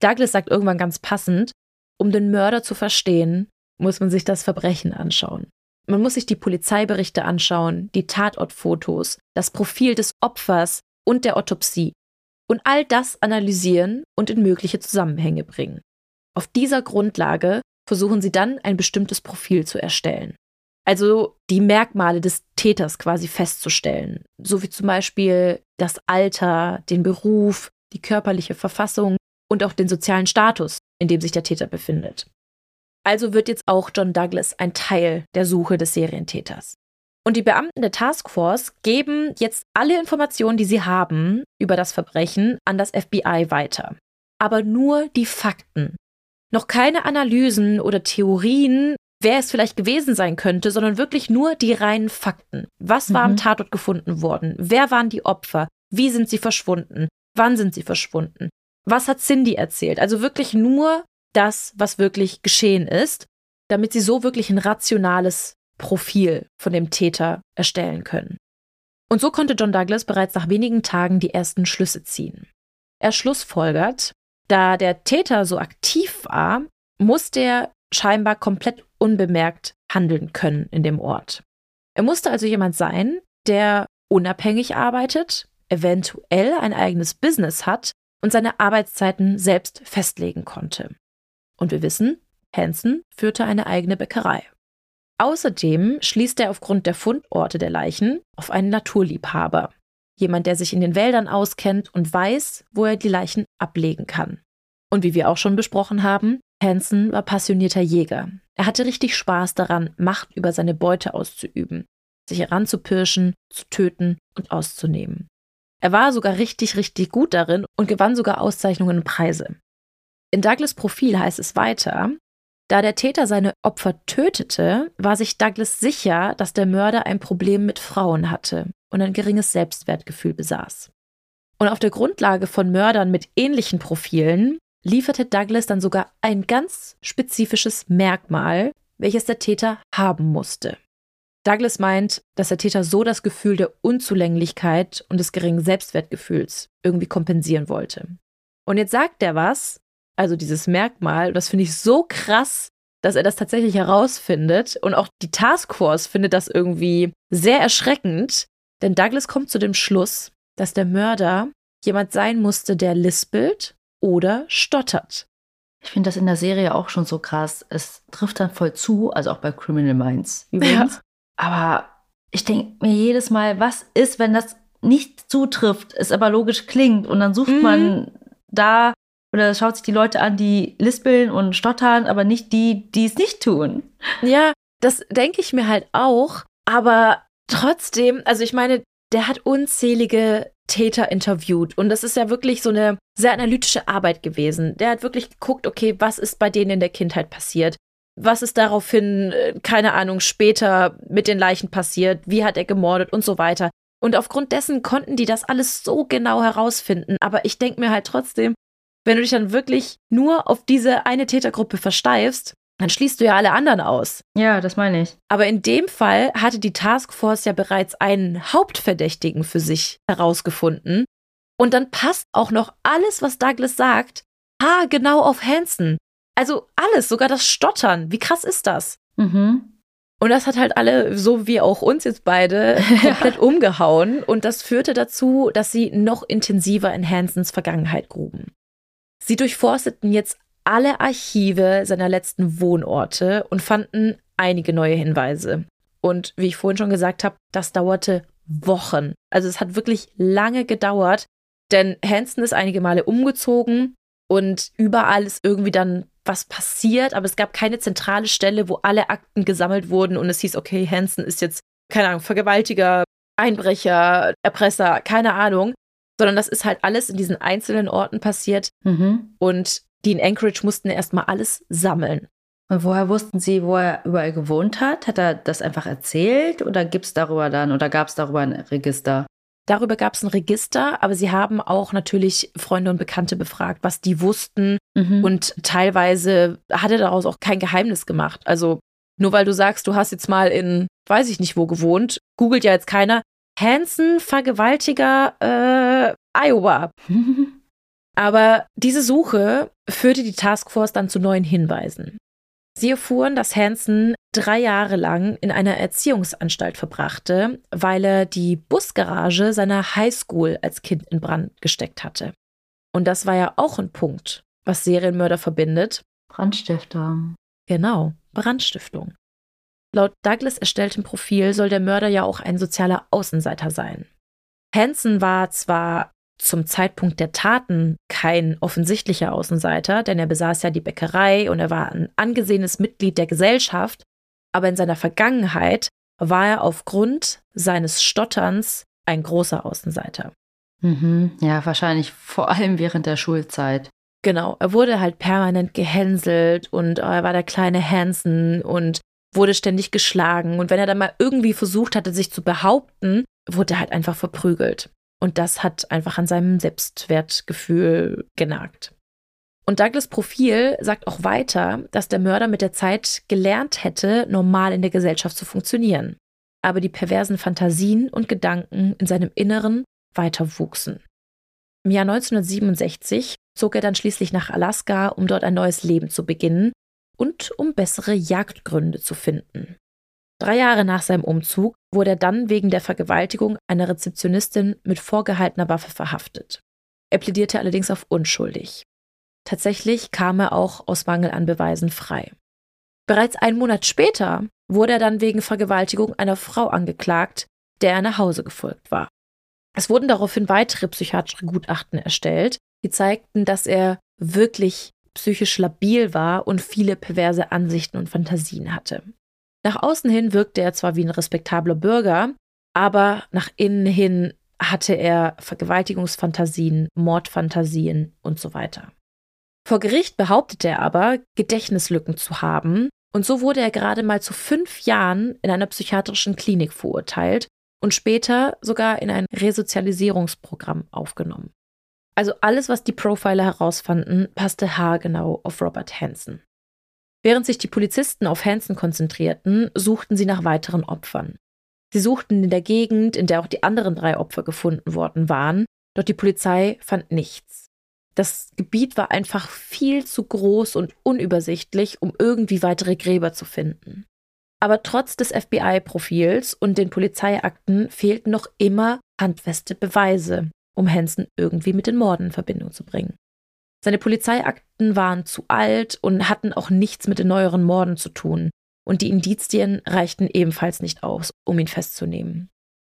Douglas sagt irgendwann ganz passend, um den Mörder zu verstehen, muss man sich das Verbrechen anschauen. Man muss sich die Polizeiberichte anschauen, die Tatortfotos, das Profil des Opfers und der Autopsie und all das analysieren und in mögliche Zusammenhänge bringen. Auf dieser Grundlage versuchen sie dann ein bestimmtes Profil zu erstellen. Also die Merkmale des Täters quasi festzustellen, so wie zum Beispiel das Alter, den Beruf, die körperliche Verfassung und auch den sozialen Status, in dem sich der Täter befindet. Also wird jetzt auch John Douglas ein Teil der Suche des Serientäters. Und die Beamten der Taskforce geben jetzt alle Informationen, die sie haben über das Verbrechen, an das FBI weiter. Aber nur die Fakten, noch keine Analysen oder Theorien, wer es vielleicht gewesen sein könnte, sondern wirklich nur die reinen Fakten. Was war mhm. am Tatort gefunden worden? Wer waren die Opfer? Wie sind sie verschwunden? Wann sind sie verschwunden? Was hat Cindy erzählt? Also wirklich nur das, was wirklich geschehen ist, damit sie so wirklich ein rationales Profil von dem Täter erstellen können. Und so konnte John Douglas bereits nach wenigen Tagen die ersten Schlüsse ziehen. Er schlussfolgert, da der Täter so aktiv war, musste er scheinbar komplett unbemerkt handeln können in dem Ort. Er musste also jemand sein, der unabhängig arbeitet, eventuell ein eigenes Business hat und seine Arbeitszeiten selbst festlegen konnte. Und wir wissen, Hansen führte eine eigene Bäckerei. Außerdem schließt er aufgrund der Fundorte der Leichen auf einen Naturliebhaber, Jemand, der sich in den Wäldern auskennt und weiß, wo er die Leichen ablegen kann. Und wie wir auch schon besprochen haben, Hansen war passionierter Jäger. Er hatte richtig Spaß daran, Macht über seine Beute auszuüben, sich heranzupirschen, zu töten und auszunehmen. Er war sogar richtig, richtig gut darin und gewann sogar Auszeichnungen und Preise. In Douglas Profil heißt es weiter, da der Täter seine Opfer tötete, war sich Douglas sicher, dass der Mörder ein Problem mit Frauen hatte und ein geringes Selbstwertgefühl besaß. Und auf der Grundlage von Mördern mit ähnlichen Profilen lieferte Douglas dann sogar ein ganz spezifisches Merkmal, welches der Täter haben musste. Douglas meint, dass der Täter so das Gefühl der Unzulänglichkeit und des geringen Selbstwertgefühls irgendwie kompensieren wollte. Und jetzt sagt er was, also dieses Merkmal, das finde ich so krass, dass er das tatsächlich herausfindet. Und auch die Taskforce findet das irgendwie sehr erschreckend, denn Douglas kommt zu dem Schluss, dass der Mörder jemand sein musste, der lispelt oder stottert. Ich finde das in der Serie auch schon so krass. Es trifft dann voll zu, also auch bei Criminal Minds übrigens. Ja. Aber ich denke mir jedes Mal, was ist, wenn das nicht zutrifft, es aber logisch klingt und dann sucht mhm. man da oder schaut sich die Leute an, die lispeln und stottern, aber nicht die, die es nicht tun. Ja, das denke ich mir halt auch. Aber trotzdem, also ich meine, der hat unzählige Täter interviewt. Und das ist ja wirklich so eine sehr analytische Arbeit gewesen. Der hat wirklich geguckt, okay, was ist bei denen in der Kindheit passiert? Was ist daraufhin, äh, keine Ahnung, später mit den Leichen passiert? Wie hat er gemordet und so weiter? Und aufgrund dessen konnten die das alles so genau herausfinden. Aber ich denke mir halt trotzdem, wenn du dich dann wirklich nur auf diese eine Tätergruppe versteifst, dann schließt du ja alle anderen aus. Ja, das meine ich. Aber in dem Fall hatte die Taskforce ja bereits einen Hauptverdächtigen für sich herausgefunden. Und dann passt auch noch alles, was Douglas sagt, ha, genau auf Hansen. Also alles, sogar das Stottern. Wie krass ist das? Mhm. Und das hat halt alle, so wie auch uns jetzt beide, <laughs> komplett umgehauen. Und das führte dazu, dass sie noch intensiver in Hansens Vergangenheit gruben. Sie durchforsteten jetzt alle Archive seiner letzten Wohnorte und fanden einige neue Hinweise. Und wie ich vorhin schon gesagt habe, das dauerte Wochen. Also es hat wirklich lange gedauert, denn Hansen ist einige Male umgezogen und überall ist irgendwie dann was passiert, aber es gab keine zentrale Stelle, wo alle Akten gesammelt wurden und es hieß, okay, Hansen ist jetzt, keine Ahnung, Vergewaltiger, Einbrecher, Erpresser, keine Ahnung, sondern das ist halt alles in diesen einzelnen Orten passiert mhm. und die in Anchorage mussten erstmal alles sammeln. Und woher wussten Sie, wo er überall gewohnt hat? Hat er das einfach erzählt oder gibt es darüber dann oder gab es darüber ein Register? Darüber gab es ein Register, aber sie haben auch natürlich Freunde und Bekannte befragt, was die wussten. Mhm. Und teilweise hat er daraus auch kein Geheimnis gemacht. Also nur weil du sagst, du hast jetzt mal in, weiß ich nicht wo gewohnt, googelt ja jetzt keiner. Hansen, Vergewaltiger, äh, Iowa. <laughs> aber diese Suche führte die Taskforce dann zu neuen Hinweisen. Sie erfuhren, dass Hansen drei Jahre lang in einer Erziehungsanstalt verbrachte, weil er die Busgarage seiner Highschool als Kind in Brand gesteckt hatte. Und das war ja auch ein Punkt, was Serienmörder verbindet. Brandstiftung. Genau, Brandstiftung. Laut Douglas erstelltem Profil soll der Mörder ja auch ein sozialer Außenseiter sein. Hansen war zwar zum Zeitpunkt der Taten kein offensichtlicher Außenseiter, denn er besaß ja die Bäckerei und er war ein angesehenes Mitglied der Gesellschaft, aber in seiner Vergangenheit war er aufgrund seines Stotterns ein großer Außenseiter. Mhm, ja, wahrscheinlich vor allem während der Schulzeit. Genau, er wurde halt permanent gehänselt und er war der kleine Hansen und wurde ständig geschlagen. Und wenn er dann mal irgendwie versucht hatte, sich zu behaupten, wurde er halt einfach verprügelt. Und das hat einfach an seinem Selbstwertgefühl genagt. Und Douglas Profil sagt auch weiter, dass der Mörder mit der Zeit gelernt hätte, normal in der Gesellschaft zu funktionieren. Aber die perversen Fantasien und Gedanken in seinem Inneren weiter wuchsen. Im Jahr 1967 zog er dann schließlich nach Alaska, um dort ein neues Leben zu beginnen und um bessere Jagdgründe zu finden. Drei Jahre nach seinem Umzug wurde er dann wegen der Vergewaltigung einer Rezeptionistin mit vorgehaltener Waffe verhaftet. Er plädierte allerdings auf unschuldig. Tatsächlich kam er auch aus Mangel an Beweisen frei. Bereits einen Monat später wurde er dann wegen Vergewaltigung einer Frau angeklagt, der er nach Hause gefolgt war. Es wurden daraufhin weitere psychiatrische Gutachten erstellt, die zeigten, dass er wirklich psychisch labil war und viele perverse Ansichten und Fantasien hatte. Nach außen hin wirkte er zwar wie ein respektabler Bürger, aber nach innen hin hatte er Vergewaltigungsfantasien, Mordfantasien und so weiter. Vor Gericht behauptete er aber, Gedächtnislücken zu haben, und so wurde er gerade mal zu fünf Jahren in einer psychiatrischen Klinik verurteilt und später sogar in ein Resozialisierungsprogramm aufgenommen. Also alles, was die Profiler herausfanden, passte haargenau auf Robert Hansen. Während sich die Polizisten auf Hansen konzentrierten, suchten sie nach weiteren Opfern. Sie suchten in der Gegend, in der auch die anderen drei Opfer gefunden worden waren, doch die Polizei fand nichts. Das Gebiet war einfach viel zu groß und unübersichtlich, um irgendwie weitere Gräber zu finden. Aber trotz des FBI-Profils und den Polizeiakten fehlten noch immer handfeste Beweise, um Hansen irgendwie mit den Morden in Verbindung zu bringen. Seine Polizeiakten waren zu alt und hatten auch nichts mit den neueren Morden zu tun. Und die Indizien reichten ebenfalls nicht aus, um ihn festzunehmen.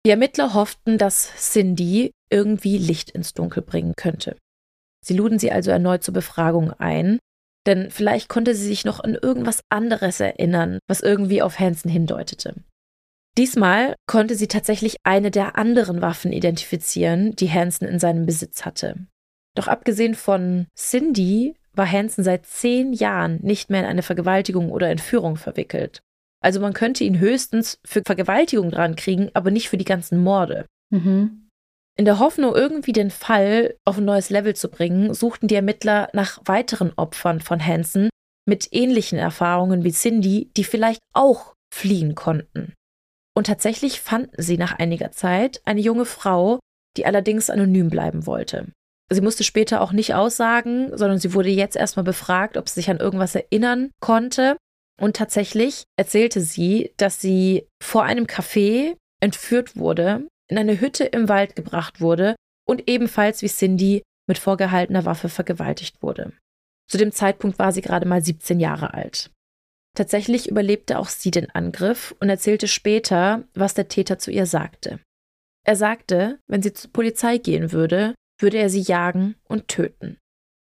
Die Ermittler hofften, dass Cindy irgendwie Licht ins Dunkel bringen könnte. Sie luden sie also erneut zur Befragung ein, denn vielleicht konnte sie sich noch an irgendwas anderes erinnern, was irgendwie auf Hansen hindeutete. Diesmal konnte sie tatsächlich eine der anderen Waffen identifizieren, die Hansen in seinem Besitz hatte. Doch abgesehen von Cindy war Hansen seit zehn Jahren nicht mehr in eine Vergewaltigung oder Entführung verwickelt. Also man könnte ihn höchstens für Vergewaltigung dran kriegen, aber nicht für die ganzen Morde. Mhm. In der Hoffnung, irgendwie den Fall auf ein neues Level zu bringen, suchten die Ermittler nach weiteren Opfern von Hansen mit ähnlichen Erfahrungen wie Cindy, die vielleicht auch fliehen konnten. Und tatsächlich fanden sie nach einiger Zeit eine junge Frau, die allerdings anonym bleiben wollte. Sie musste später auch nicht aussagen, sondern sie wurde jetzt erstmal befragt, ob sie sich an irgendwas erinnern konnte. Und tatsächlich erzählte sie, dass sie vor einem Café entführt wurde, in eine Hütte im Wald gebracht wurde und ebenfalls wie Cindy mit vorgehaltener Waffe vergewaltigt wurde. Zu dem Zeitpunkt war sie gerade mal 17 Jahre alt. Tatsächlich überlebte auch sie den Angriff und erzählte später, was der Täter zu ihr sagte. Er sagte, wenn sie zur Polizei gehen würde, würde er sie jagen und töten.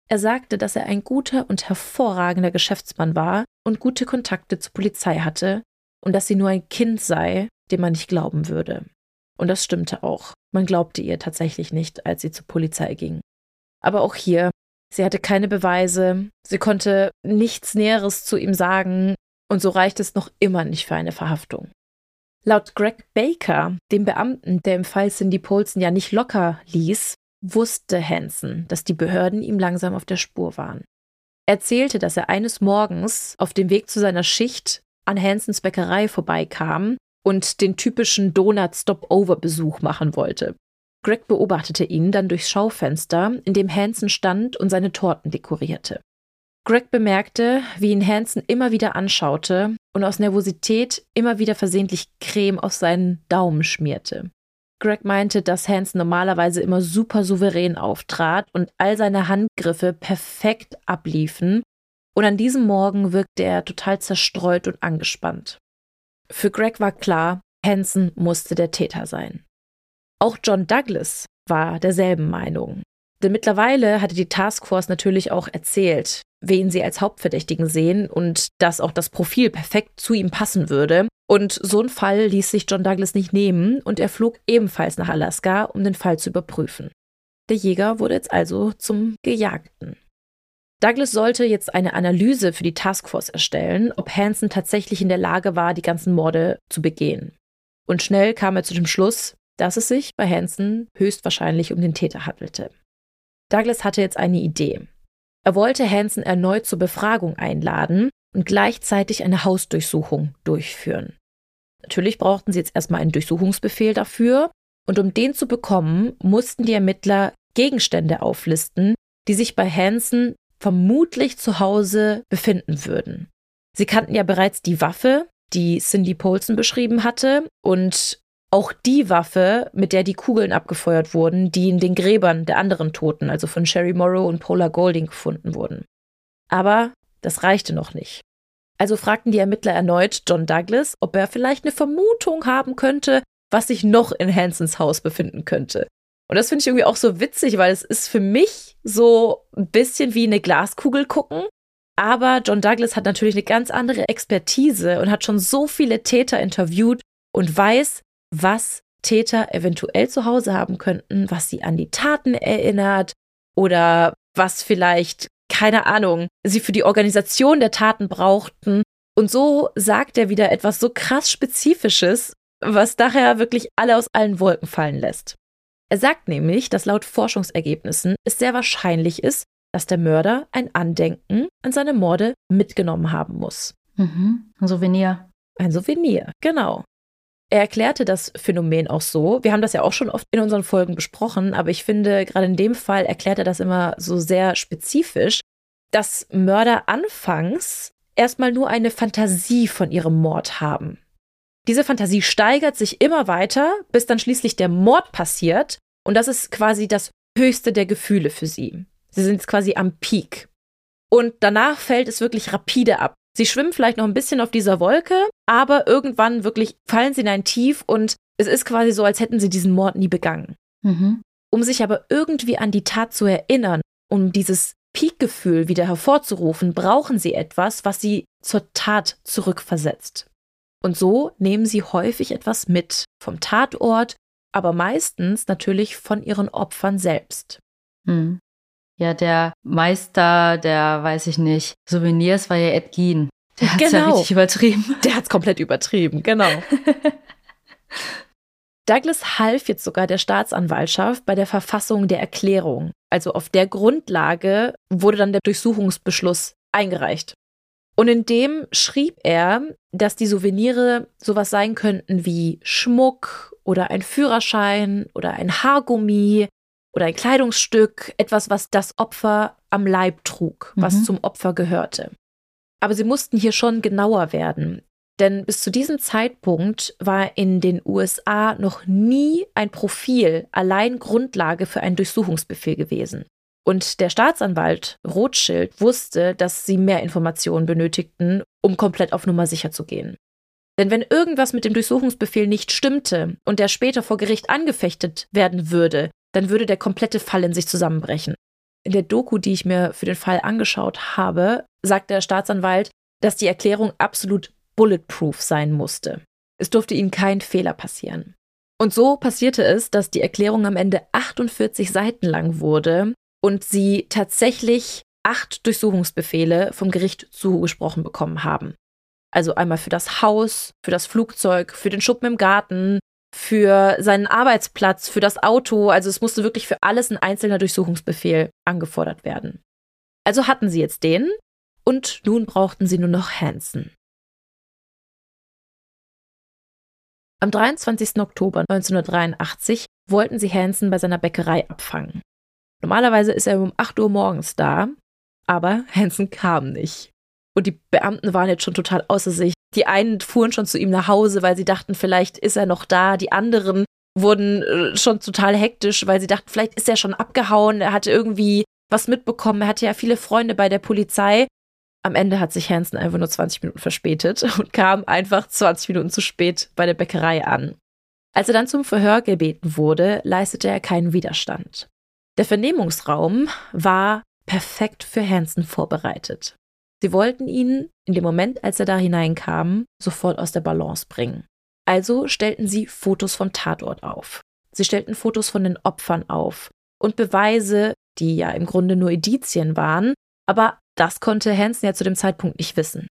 Er sagte, dass er ein guter und hervorragender Geschäftsmann war und gute Kontakte zur Polizei hatte und dass sie nur ein Kind sei, dem man nicht glauben würde. Und das stimmte auch. Man glaubte ihr tatsächlich nicht, als sie zur Polizei ging. Aber auch hier, sie hatte keine Beweise, sie konnte nichts Näheres zu ihm sagen, und so reicht es noch immer nicht für eine Verhaftung. Laut Greg Baker, dem Beamten, der im Fall Cindy Polson ja nicht locker ließ, wusste Hansen, dass die Behörden ihm langsam auf der Spur waren. Er erzählte, dass er eines Morgens auf dem Weg zu seiner Schicht an Hansens Bäckerei vorbeikam und den typischen Donut-Stopover-Besuch machen wollte. Greg beobachtete ihn dann durchs Schaufenster, in dem Hansen stand und seine Torten dekorierte. Greg bemerkte, wie ihn Hansen immer wieder anschaute und aus Nervosität immer wieder versehentlich Creme auf seinen Daumen schmierte. Greg meinte, dass Hansen normalerweise immer super souverän auftrat und all seine Handgriffe perfekt abliefen, und an diesem Morgen wirkte er total zerstreut und angespannt. Für Greg war klar, Hansen musste der Täter sein. Auch John Douglas war derselben Meinung. Denn mittlerweile hatte die Taskforce natürlich auch erzählt, wen sie als Hauptverdächtigen sehen und dass auch das Profil perfekt zu ihm passen würde. Und so ein Fall ließ sich John Douglas nicht nehmen und er flog ebenfalls nach Alaska, um den Fall zu überprüfen. Der Jäger wurde jetzt also zum Gejagten. Douglas sollte jetzt eine Analyse für die Taskforce erstellen, ob Hansen tatsächlich in der Lage war, die ganzen Morde zu begehen. Und schnell kam er zu dem Schluss, dass es sich bei Hansen höchstwahrscheinlich um den Täter handelte. Douglas hatte jetzt eine Idee. Er wollte Hansen erneut zur Befragung einladen und gleichzeitig eine Hausdurchsuchung durchführen. Natürlich brauchten sie jetzt erstmal einen Durchsuchungsbefehl dafür, und um den zu bekommen, mussten die Ermittler Gegenstände auflisten, die sich bei Hansen vermutlich zu Hause befinden würden. Sie kannten ja bereits die Waffe, die Cindy Polson beschrieben hatte, und auch die Waffe, mit der die Kugeln abgefeuert wurden, die in den Gräbern der anderen Toten, also von Sherry Morrow und Paula Golding, gefunden wurden. Aber das reichte noch nicht. Also fragten die Ermittler erneut John Douglas, ob er vielleicht eine Vermutung haben könnte, was sich noch in Hansons Haus befinden könnte. Und das finde ich irgendwie auch so witzig, weil es ist für mich so ein bisschen wie eine Glaskugel gucken. Aber John Douglas hat natürlich eine ganz andere Expertise und hat schon so viele Täter interviewt und weiß, was Täter eventuell zu Hause haben könnten, was sie an die Taten erinnert oder was vielleicht, keine Ahnung, sie für die Organisation der Taten brauchten. Und so sagt er wieder etwas so krass Spezifisches, was daher wirklich alle aus allen Wolken fallen lässt. Er sagt nämlich, dass laut Forschungsergebnissen es sehr wahrscheinlich ist, dass der Mörder ein Andenken an seine Morde mitgenommen haben muss. Mhm. Ein Souvenir. Ein Souvenir, genau. Er erklärte das Phänomen auch so. Wir haben das ja auch schon oft in unseren Folgen besprochen, aber ich finde, gerade in dem Fall erklärt er das immer so sehr spezifisch, dass Mörder anfangs erstmal nur eine Fantasie von ihrem Mord haben. Diese Fantasie steigert sich immer weiter, bis dann schließlich der Mord passiert und das ist quasi das höchste der Gefühle für sie. Sie sind quasi am Peak. Und danach fällt es wirklich rapide ab. Sie schwimmen vielleicht noch ein bisschen auf dieser Wolke, aber irgendwann wirklich fallen sie in ein Tief und es ist quasi so, als hätten sie diesen Mord nie begangen. Mhm. Um sich aber irgendwie an die Tat zu erinnern, um dieses Peakgefühl wieder hervorzurufen, brauchen sie etwas, was sie zur Tat zurückversetzt. Und so nehmen sie häufig etwas mit vom Tatort, aber meistens natürlich von ihren Opfern selbst. Mhm. Ja, der Meister, der, weiß ich nicht, Souvenirs war ja Ed Gein. Der hat genau. ja richtig übertrieben. Der hat's komplett übertrieben, genau. <laughs> Douglas half jetzt sogar der Staatsanwaltschaft bei der Verfassung der Erklärung. Also auf der Grundlage wurde dann der Durchsuchungsbeschluss eingereicht. Und in dem schrieb er, dass die Souvenirs sowas sein könnten wie Schmuck oder ein Führerschein oder ein Haargummi oder ein Kleidungsstück, etwas, was das Opfer am Leib trug, was mhm. zum Opfer gehörte. Aber sie mussten hier schon genauer werden. Denn bis zu diesem Zeitpunkt war in den USA noch nie ein Profil allein Grundlage für einen Durchsuchungsbefehl gewesen. Und der Staatsanwalt Rothschild wusste, dass sie mehr Informationen benötigten, um komplett auf Nummer sicher zu gehen. Denn wenn irgendwas mit dem Durchsuchungsbefehl nicht stimmte und der später vor Gericht angefechtet werden würde, dann würde der komplette Fall in sich zusammenbrechen. In der Doku, die ich mir für den Fall angeschaut habe, sagt der Staatsanwalt, dass die Erklärung absolut bulletproof sein musste. Es durfte ihnen kein Fehler passieren. Und so passierte es, dass die Erklärung am Ende 48 Seiten lang wurde und sie tatsächlich acht Durchsuchungsbefehle vom Gericht zugesprochen bekommen haben. Also einmal für das Haus, für das Flugzeug, für den Schuppen im Garten, für seinen Arbeitsplatz, für das Auto. Also es musste wirklich für alles ein einzelner Durchsuchungsbefehl angefordert werden. Also hatten sie jetzt den und nun brauchten sie nur noch Hansen. Am 23. Oktober 1983 wollten sie Hansen bei seiner Bäckerei abfangen. Normalerweise ist er um 8 Uhr morgens da, aber Hansen kam nicht. Und die Beamten waren jetzt schon total außer sich. Die einen fuhren schon zu ihm nach Hause, weil sie dachten, vielleicht ist er noch da. Die anderen wurden äh, schon total hektisch, weil sie dachten, vielleicht ist er schon abgehauen. Er hatte irgendwie was mitbekommen. Er hatte ja viele Freunde bei der Polizei. Am Ende hat sich Hansen einfach nur 20 Minuten verspätet <laughs> und kam einfach 20 Minuten zu spät bei der Bäckerei an. Als er dann zum Verhör gebeten wurde, leistete er keinen Widerstand. Der Vernehmungsraum war perfekt für Hansen vorbereitet. Sie wollten ihn in dem Moment, als er da hineinkam, sofort aus der Balance bringen. Also stellten sie Fotos vom Tatort auf. Sie stellten Fotos von den Opfern auf und Beweise, die ja im Grunde nur Edizien waren, aber das konnte Hansen ja zu dem Zeitpunkt nicht wissen.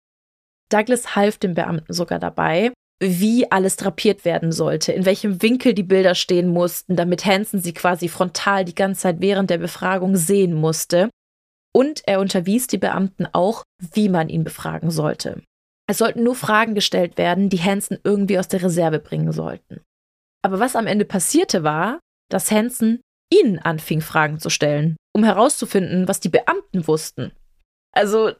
Douglas half dem Beamten sogar dabei, wie alles drapiert werden sollte, in welchem Winkel die Bilder stehen mussten, damit Hansen sie quasi frontal die ganze Zeit während der Befragung sehen musste. Und er unterwies die Beamten auch, wie man ihn befragen sollte. Es sollten nur Fragen gestellt werden, die Hansen irgendwie aus der Reserve bringen sollten. Aber was am Ende passierte war, dass Hansen ihnen anfing, Fragen zu stellen, um herauszufinden, was die Beamten wussten. Also,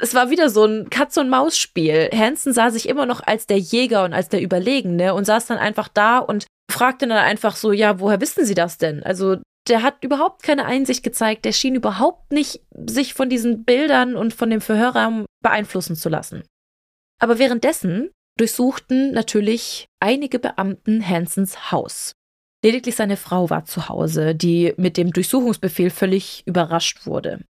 es war wieder so ein Katz-und-Maus-Spiel. Hansen sah sich immer noch als der Jäger und als der Überlegene und saß dann einfach da und fragte dann einfach so, ja, woher wissen Sie das denn? Also, der hat überhaupt keine Einsicht gezeigt, der schien überhaupt nicht sich von diesen Bildern und von dem Verhörraum beeinflussen zu lassen. Aber währenddessen durchsuchten natürlich einige Beamten Hansens Haus. Lediglich seine Frau war zu Hause, die mit dem Durchsuchungsbefehl völlig überrascht wurde.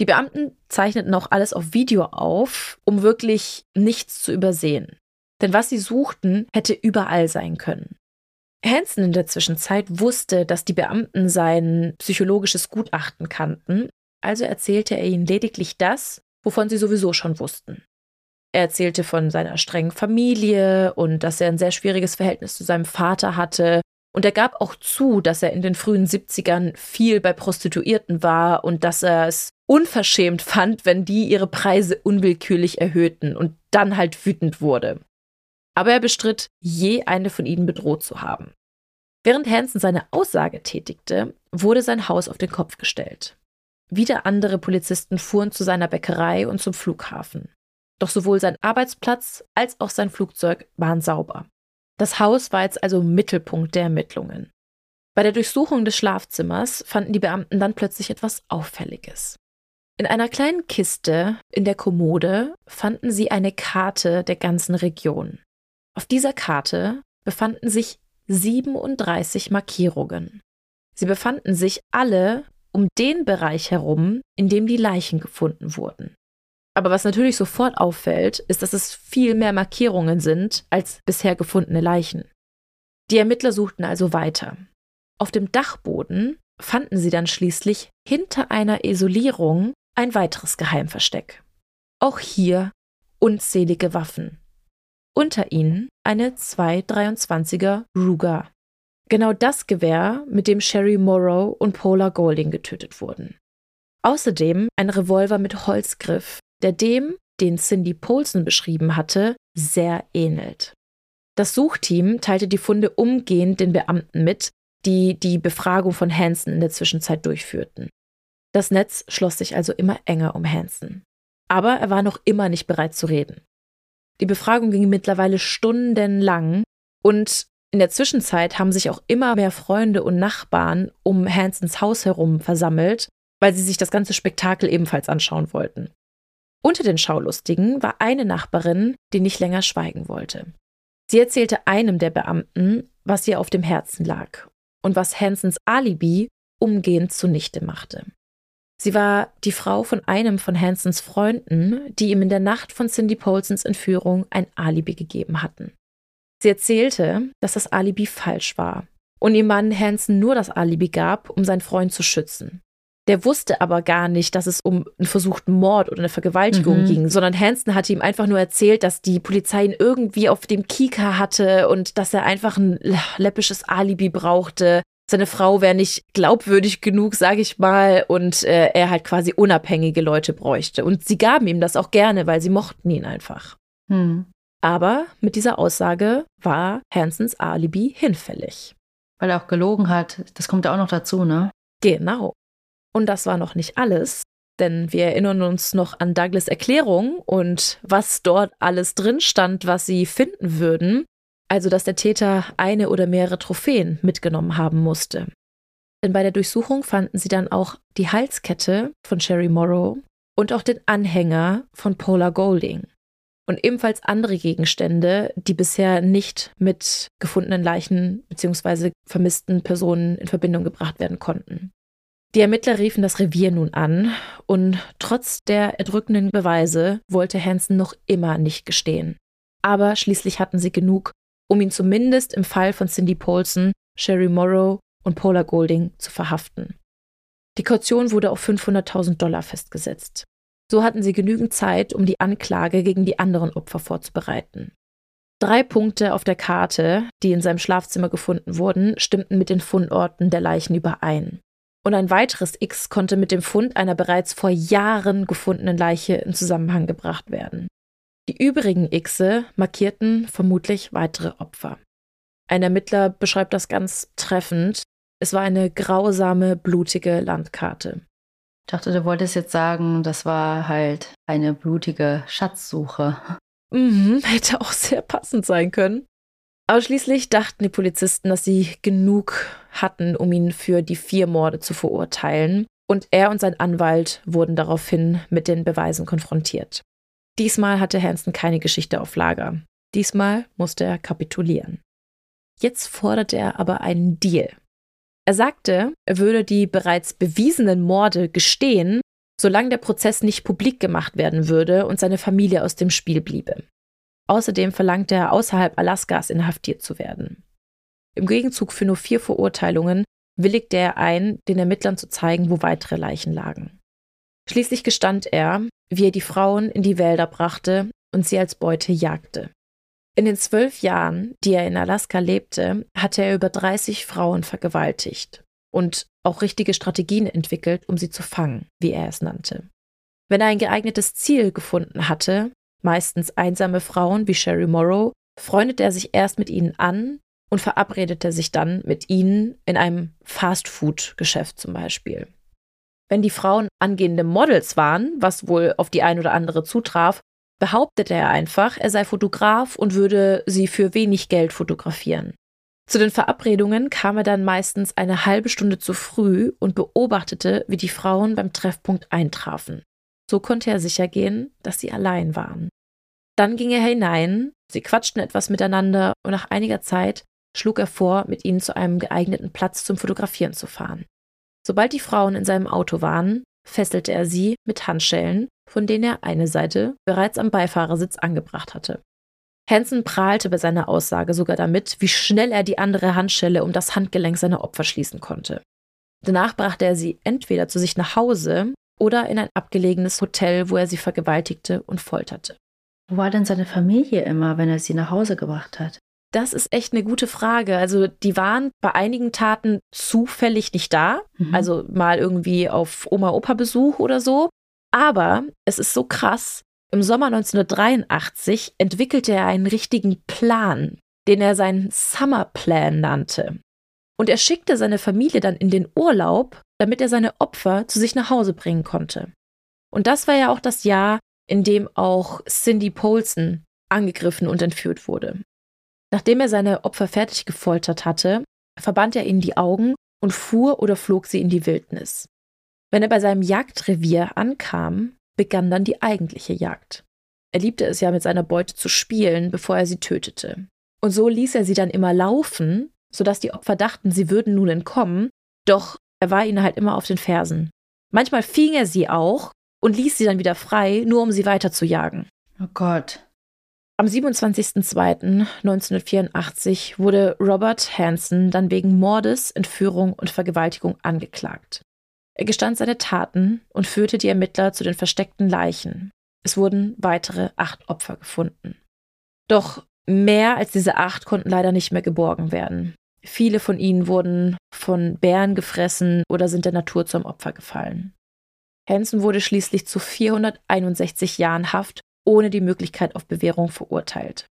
Die Beamten zeichneten auch alles auf Video auf, um wirklich nichts zu übersehen. Denn was sie suchten, hätte überall sein können. Hansen in der Zwischenzeit wusste, dass die Beamten sein psychologisches Gutachten kannten, also erzählte er ihnen lediglich das, wovon sie sowieso schon wussten. Er erzählte von seiner strengen Familie und dass er ein sehr schwieriges Verhältnis zu seinem Vater hatte und er gab auch zu, dass er in den frühen 70ern viel bei Prostituierten war und dass er es unverschämt fand, wenn die ihre Preise unwillkürlich erhöhten und dann halt wütend wurde. Aber er bestritt, je eine von ihnen bedroht zu haben. Während Hansen seine Aussage tätigte, wurde sein Haus auf den Kopf gestellt. Wieder andere Polizisten fuhren zu seiner Bäckerei und zum Flughafen. Doch sowohl sein Arbeitsplatz als auch sein Flugzeug waren sauber. Das Haus war jetzt also Mittelpunkt der Ermittlungen. Bei der Durchsuchung des Schlafzimmers fanden die Beamten dann plötzlich etwas Auffälliges. In einer kleinen Kiste in der Kommode fanden sie eine Karte der ganzen Region. Auf dieser Karte befanden sich 37 Markierungen. Sie befanden sich alle um den Bereich herum, in dem die Leichen gefunden wurden. Aber was natürlich sofort auffällt, ist, dass es viel mehr Markierungen sind als bisher gefundene Leichen. Die Ermittler suchten also weiter. Auf dem Dachboden fanden sie dann schließlich hinter einer Isolierung ein weiteres Geheimversteck. Auch hier unzählige Waffen. Unter ihnen eine 223er Ruger. Genau das Gewehr, mit dem Sherry Morrow und Paula Golding getötet wurden. Außerdem ein Revolver mit Holzgriff, der dem, den Cindy Polson beschrieben hatte, sehr ähnelt. Das Suchteam teilte die Funde umgehend den Beamten mit, die die Befragung von Hansen in der Zwischenzeit durchführten. Das Netz schloss sich also immer enger um Hansen. Aber er war noch immer nicht bereit zu reden. Die Befragung ging mittlerweile stundenlang und in der Zwischenzeit haben sich auch immer mehr Freunde und Nachbarn um Hansens Haus herum versammelt, weil sie sich das ganze Spektakel ebenfalls anschauen wollten. Unter den Schaulustigen war eine Nachbarin, die nicht länger schweigen wollte. Sie erzählte einem der Beamten, was ihr auf dem Herzen lag und was Hansens Alibi umgehend zunichte machte. Sie war die Frau von einem von Hansens Freunden, die ihm in der Nacht von Cindy Polsons Entführung ein Alibi gegeben hatten. Sie erzählte, dass das Alibi falsch war und ihr Mann Hansen nur das Alibi gab, um seinen Freund zu schützen. Der wusste aber gar nicht, dass es um einen versuchten Mord oder eine Vergewaltigung mhm. ging, sondern Hansen hatte ihm einfach nur erzählt, dass die Polizei ihn irgendwie auf dem Kika hatte und dass er einfach ein läppisches Alibi brauchte. Seine Frau wäre nicht glaubwürdig genug, sage ich mal, und äh, er halt quasi unabhängige Leute bräuchte. Und sie gaben ihm das auch gerne, weil sie mochten ihn einfach. Mhm. Aber mit dieser Aussage war Hansens Alibi hinfällig. Weil er auch gelogen hat. Das kommt ja auch noch dazu, ne? Genau. Und das war noch nicht alles, denn wir erinnern uns noch an Douglas Erklärung und was dort alles drin stand, was sie finden würden. Also, dass der Täter eine oder mehrere Trophäen mitgenommen haben musste. Denn bei der Durchsuchung fanden sie dann auch die Halskette von Sherry Morrow und auch den Anhänger von Paula Golding. Und ebenfalls andere Gegenstände, die bisher nicht mit gefundenen Leichen bzw. vermissten Personen in Verbindung gebracht werden konnten. Die Ermittler riefen das Revier nun an und trotz der erdrückenden Beweise wollte Hansen noch immer nicht gestehen. Aber schließlich hatten sie genug, um ihn zumindest im Fall von Cindy Paulson, Sherry Morrow und Paula Golding zu verhaften. Die Kaution wurde auf 500.000 Dollar festgesetzt. So hatten sie genügend Zeit, um die Anklage gegen die anderen Opfer vorzubereiten. Drei Punkte auf der Karte, die in seinem Schlafzimmer gefunden wurden, stimmten mit den Fundorten der Leichen überein. Und ein weiteres X konnte mit dem Fund einer bereits vor Jahren gefundenen Leiche in Zusammenhang gebracht werden. Die übrigen Xe markierten vermutlich weitere Opfer. Ein Ermittler beschreibt das ganz treffend. Es war eine grausame, blutige Landkarte. Ich dachte, du wolltest jetzt sagen, das war halt eine blutige Schatzsuche. Mhm, hätte auch sehr passend sein können. Aber schließlich dachten die Polizisten, dass sie genug hatten, um ihn für die vier Morde zu verurteilen. Und er und sein Anwalt wurden daraufhin mit den Beweisen konfrontiert. Diesmal hatte Hansen keine Geschichte auf Lager. Diesmal musste er kapitulieren. Jetzt forderte er aber einen Deal. Er sagte, er würde die bereits bewiesenen Morde gestehen, solange der Prozess nicht publik gemacht werden würde und seine Familie aus dem Spiel bliebe. Außerdem verlangte er, außerhalb Alaskas inhaftiert zu werden. Im Gegenzug für nur vier Verurteilungen willigte er ein, den Ermittlern zu zeigen, wo weitere Leichen lagen. Schließlich gestand er, wie er die Frauen in die Wälder brachte und sie als Beute jagte. In den zwölf Jahren, die er in Alaska lebte, hatte er über 30 Frauen vergewaltigt und auch richtige Strategien entwickelt, um sie zu fangen, wie er es nannte. Wenn er ein geeignetes Ziel gefunden hatte, meistens einsame Frauen wie Sherry Morrow, freundete er sich erst mit ihnen an und verabredete sich dann mit ihnen in einem Fast-Food-Geschäft zum Beispiel. Wenn die Frauen angehende Models waren, was wohl auf die ein oder andere zutraf, behauptete er einfach, er sei Fotograf und würde sie für wenig Geld fotografieren. Zu den Verabredungen kam er dann meistens eine halbe Stunde zu früh und beobachtete, wie die Frauen beim Treffpunkt eintrafen. So konnte er sicher gehen, dass sie allein waren. Dann ging er hinein, sie quatschten etwas miteinander und nach einiger Zeit schlug er vor, mit ihnen zu einem geeigneten Platz zum Fotografieren zu fahren. Sobald die Frauen in seinem Auto waren, fesselte er sie mit Handschellen, von denen er eine Seite bereits am Beifahrersitz angebracht hatte. Hansen prahlte bei seiner Aussage sogar damit, wie schnell er die andere Handschelle um das Handgelenk seiner Opfer schließen konnte. Danach brachte er sie entweder zu sich nach Hause oder in ein abgelegenes Hotel, wo er sie vergewaltigte und folterte. Wo war denn seine Familie immer, wenn er sie nach Hause gebracht hat? Das ist echt eine gute Frage. Also die waren bei einigen Taten zufällig nicht da, mhm. also mal irgendwie auf Oma-Opa-Besuch oder so. Aber es ist so krass, im Sommer 1983 entwickelte er einen richtigen Plan, den er seinen Summer Plan nannte. Und er schickte seine Familie dann in den Urlaub, damit er seine Opfer zu sich nach Hause bringen konnte. Und das war ja auch das Jahr, in dem auch Cindy Polson angegriffen und entführt wurde. Nachdem er seine Opfer fertig gefoltert hatte, verband er ihnen die Augen und fuhr oder flog sie in die Wildnis. Wenn er bei seinem Jagdrevier ankam, begann dann die eigentliche Jagd. Er liebte es ja mit seiner Beute zu spielen, bevor er sie tötete. Und so ließ er sie dann immer laufen, sodass die Opfer dachten, sie würden nun entkommen, doch er war ihnen halt immer auf den Fersen. Manchmal fing er sie auch und ließ sie dann wieder frei, nur um sie weiter zu jagen. Oh Gott. Am 27.02.1984 wurde Robert Hansen dann wegen Mordes, Entführung und Vergewaltigung angeklagt. Er gestand seine Taten und führte die Ermittler zu den versteckten Leichen. Es wurden weitere acht Opfer gefunden. Doch mehr als diese acht konnten leider nicht mehr geborgen werden. Viele von ihnen wurden von Bären gefressen oder sind der Natur zum Opfer gefallen. Hansen wurde schließlich zu 461 Jahren Haft ohne die Möglichkeit auf Bewährung verurteilt.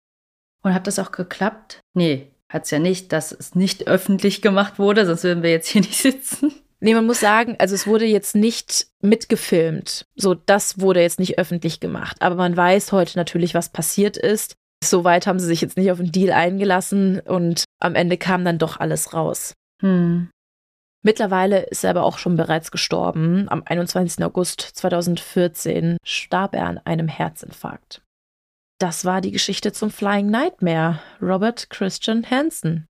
Und hat das auch geklappt? Nee, hat es ja nicht, dass es nicht öffentlich gemacht wurde, sonst würden wir jetzt hier <laughs> nicht sitzen. Nee, man muss sagen, also es wurde jetzt nicht mitgefilmt. So, das wurde jetzt nicht öffentlich gemacht. Aber man weiß heute natürlich, was passiert ist. Soweit haben sie sich jetzt nicht auf den Deal eingelassen und am Ende kam dann doch alles raus. Hm. Mittlerweile ist er aber auch schon bereits gestorben. Am 21. August 2014 starb er an einem Herzinfarkt. Das war die Geschichte zum Flying Nightmare, Robert Christian Hansen.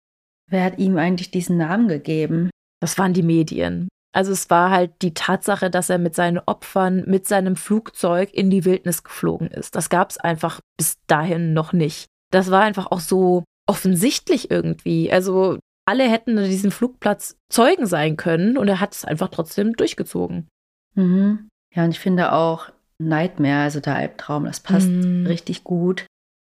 Wer hat ihm eigentlich diesen Namen gegeben? Das waren die Medien. Also es war halt die Tatsache, dass er mit seinen Opfern mit seinem Flugzeug in die Wildnis geflogen ist. Das gab es einfach bis dahin noch nicht. Das war einfach auch so offensichtlich irgendwie. Also alle hätten an diesem Flugplatz Zeugen sein können und er hat es einfach trotzdem durchgezogen. Mhm. Ja, und ich finde auch Nightmare, also der Albtraum, das passt mhm. richtig gut.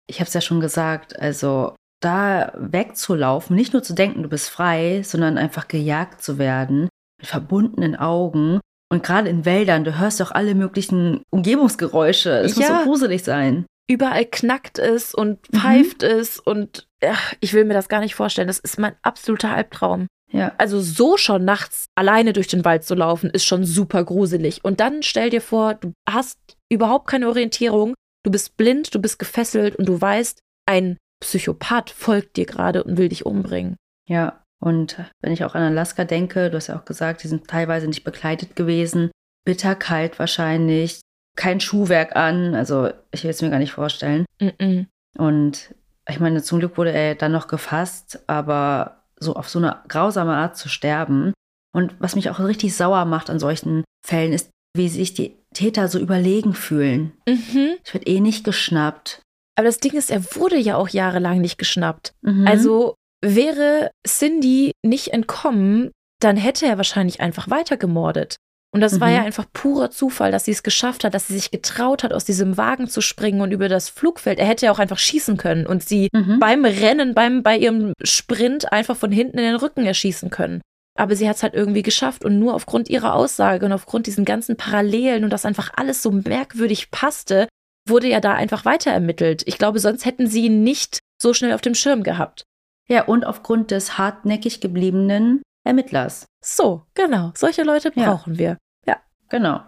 Ich habe es ja schon gesagt, also da wegzulaufen, nicht nur zu denken, du bist frei, sondern einfach gejagt zu werden, mit verbundenen Augen. Und gerade in Wäldern, du hörst doch alle möglichen Umgebungsgeräusche. Es ja. muss so gruselig sein überall knackt es und mhm. pfeift mhm. es und ach, ich will mir das gar nicht vorstellen. Das ist mein absoluter Albtraum. Ja. Also so schon nachts alleine durch den Wald zu laufen, ist schon super gruselig. Und dann stell dir vor, du hast überhaupt keine Orientierung, du bist blind, du bist gefesselt und du weißt, ein Psychopath folgt dir gerade und will dich umbringen. Ja, und wenn ich auch an Alaska denke, du hast ja auch gesagt, die sind teilweise nicht begleitet gewesen. Bitterkalt wahrscheinlich, kein Schuhwerk an. Also ich will es mir gar nicht vorstellen. Mm -mm. Und ich meine, zum Glück wurde er dann noch gefasst, aber so auf so eine grausame Art zu sterben. Und was mich auch richtig sauer macht an solchen Fällen, ist, wie sich die Täter so überlegen fühlen. Mhm. Ich werde eh nicht geschnappt. Aber das Ding ist, er wurde ja auch jahrelang nicht geschnappt. Mhm. Also wäre Cindy nicht entkommen, dann hätte er wahrscheinlich einfach weiter gemordet. Und das mhm. war ja mhm. einfach purer Zufall, dass sie es geschafft hat, dass sie sich getraut hat, aus diesem Wagen zu springen und über das Flugfeld. Er hätte ja auch einfach schießen können und sie mhm. beim Rennen, beim, bei ihrem Sprint einfach von hinten in den Rücken erschießen können. Aber sie hat es halt irgendwie geschafft und nur aufgrund ihrer Aussage und aufgrund diesen ganzen Parallelen und dass einfach alles so merkwürdig passte, wurde ja da einfach weiter ermittelt. Ich glaube, sonst hätten sie ihn nicht so schnell auf dem Schirm gehabt. Ja, und aufgrund des hartnäckig gebliebenen Ermittlers. So, genau. Solche Leute brauchen ja. wir. Ja, genau.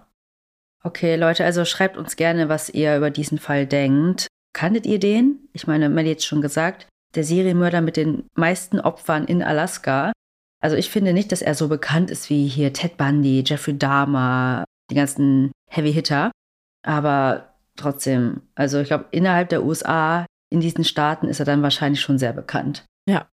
Okay, Leute, also schreibt uns gerne, was ihr über diesen Fall denkt. Kanntet ihr den? Ich meine, Melly hat schon gesagt, der Serienmörder mit den meisten Opfern in Alaska. Also ich finde nicht, dass er so bekannt ist wie hier Ted Bundy, Jeffrey Dahmer, die ganzen Heavy Hitter. Aber trotzdem, also ich glaube, innerhalb der USA, in diesen Staaten ist er dann wahrscheinlich schon sehr bekannt. Ja,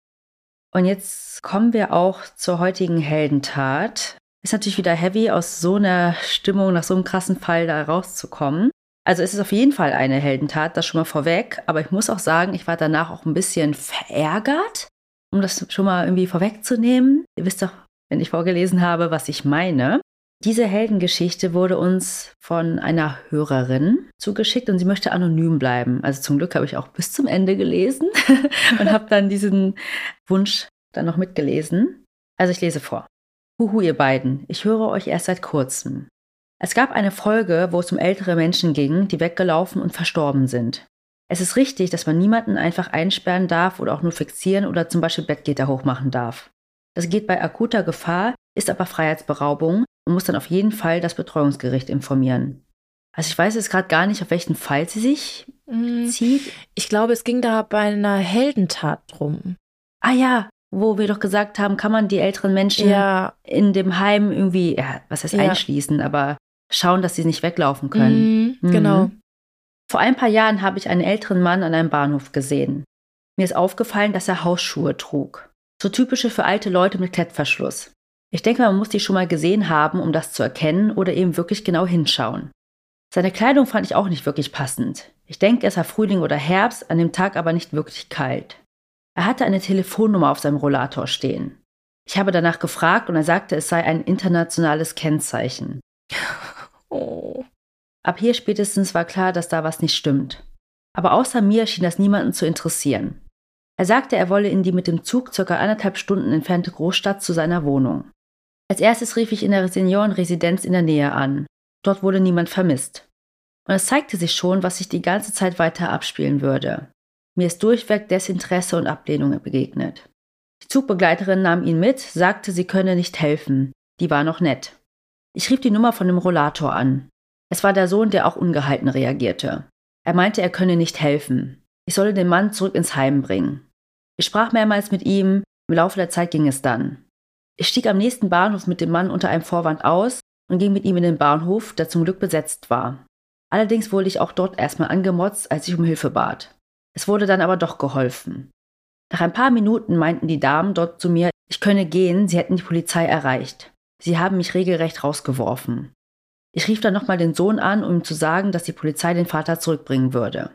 und jetzt kommen wir auch zur heutigen Heldentat. Ist natürlich wieder heavy, aus so einer Stimmung, nach so einem krassen Fall da rauszukommen. Also es ist auf jeden Fall eine Heldentat, das schon mal vorweg. Aber ich muss auch sagen, ich war danach auch ein bisschen verärgert, um das schon mal irgendwie vorwegzunehmen. Ihr wisst doch, wenn ich vorgelesen habe, was ich meine. Diese Heldengeschichte wurde uns von einer Hörerin zugeschickt und sie möchte anonym bleiben. Also zum Glück habe ich auch bis zum Ende gelesen <laughs> und habe dann diesen Wunsch dann noch mitgelesen. Also ich lese vor. Huhu, ihr beiden, ich höre euch erst seit kurzem. Es gab eine Folge, wo es um ältere Menschen ging, die weggelaufen und verstorben sind. Es ist richtig, dass man niemanden einfach einsperren darf oder auch nur fixieren oder zum Beispiel Bettgitter hochmachen darf. Das geht bei akuter Gefahr, ist aber Freiheitsberaubung und muss dann auf jeden Fall das Betreuungsgericht informieren. Also ich weiß jetzt gerade gar nicht, auf welchen Fall sie sich mm, zieht. Ich glaube, es ging da bei einer Heldentat drum. Ah ja, wo wir doch gesagt haben, kann man die älteren Menschen ja. in dem Heim irgendwie, ja, was heißt ja. einschließen, aber schauen, dass sie nicht weglaufen können. Mm, mhm. Genau. Vor ein paar Jahren habe ich einen älteren Mann an einem Bahnhof gesehen. Mir ist aufgefallen, dass er Hausschuhe trug. So typische für alte Leute mit Klettverschluss. Ich denke, man muss die schon mal gesehen haben, um das zu erkennen oder eben wirklich genau hinschauen. Seine Kleidung fand ich auch nicht wirklich passend. Ich denke, es war Frühling oder Herbst, an dem Tag aber nicht wirklich kalt. Er hatte eine Telefonnummer auf seinem Rollator stehen. Ich habe danach gefragt und er sagte, es sei ein internationales Kennzeichen. <laughs> Oh. Ab hier spätestens war klar, dass da was nicht stimmt. Aber außer mir schien das niemanden zu interessieren. Er sagte, er wolle in die mit dem Zug circa anderthalb Stunden entfernte Großstadt zu seiner Wohnung. Als erstes rief ich in der Seniorenresidenz in der Nähe an. Dort wurde niemand vermisst. Und es zeigte sich schon, was sich die ganze Zeit weiter abspielen würde. Mir ist durchweg Desinteresse und Ablehnung begegnet. Die Zugbegleiterin nahm ihn mit, sagte, sie könne nicht helfen. Die war noch nett. Ich rief die Nummer von dem Rollator an. Es war der Sohn, der auch ungehalten reagierte. Er meinte, er könne nicht helfen. Ich solle den Mann zurück ins Heim bringen. Ich sprach mehrmals mit ihm, im Laufe der Zeit ging es dann. Ich stieg am nächsten Bahnhof mit dem Mann unter einem Vorwand aus und ging mit ihm in den Bahnhof, der zum Glück besetzt war. Allerdings wurde ich auch dort erstmal angemotzt, als ich um Hilfe bat. Es wurde dann aber doch geholfen. Nach ein paar Minuten meinten die Damen dort zu mir, ich könne gehen, sie hätten die Polizei erreicht. Sie haben mich regelrecht rausgeworfen. Ich rief dann nochmal den Sohn an, um ihm zu sagen, dass die Polizei den Vater zurückbringen würde.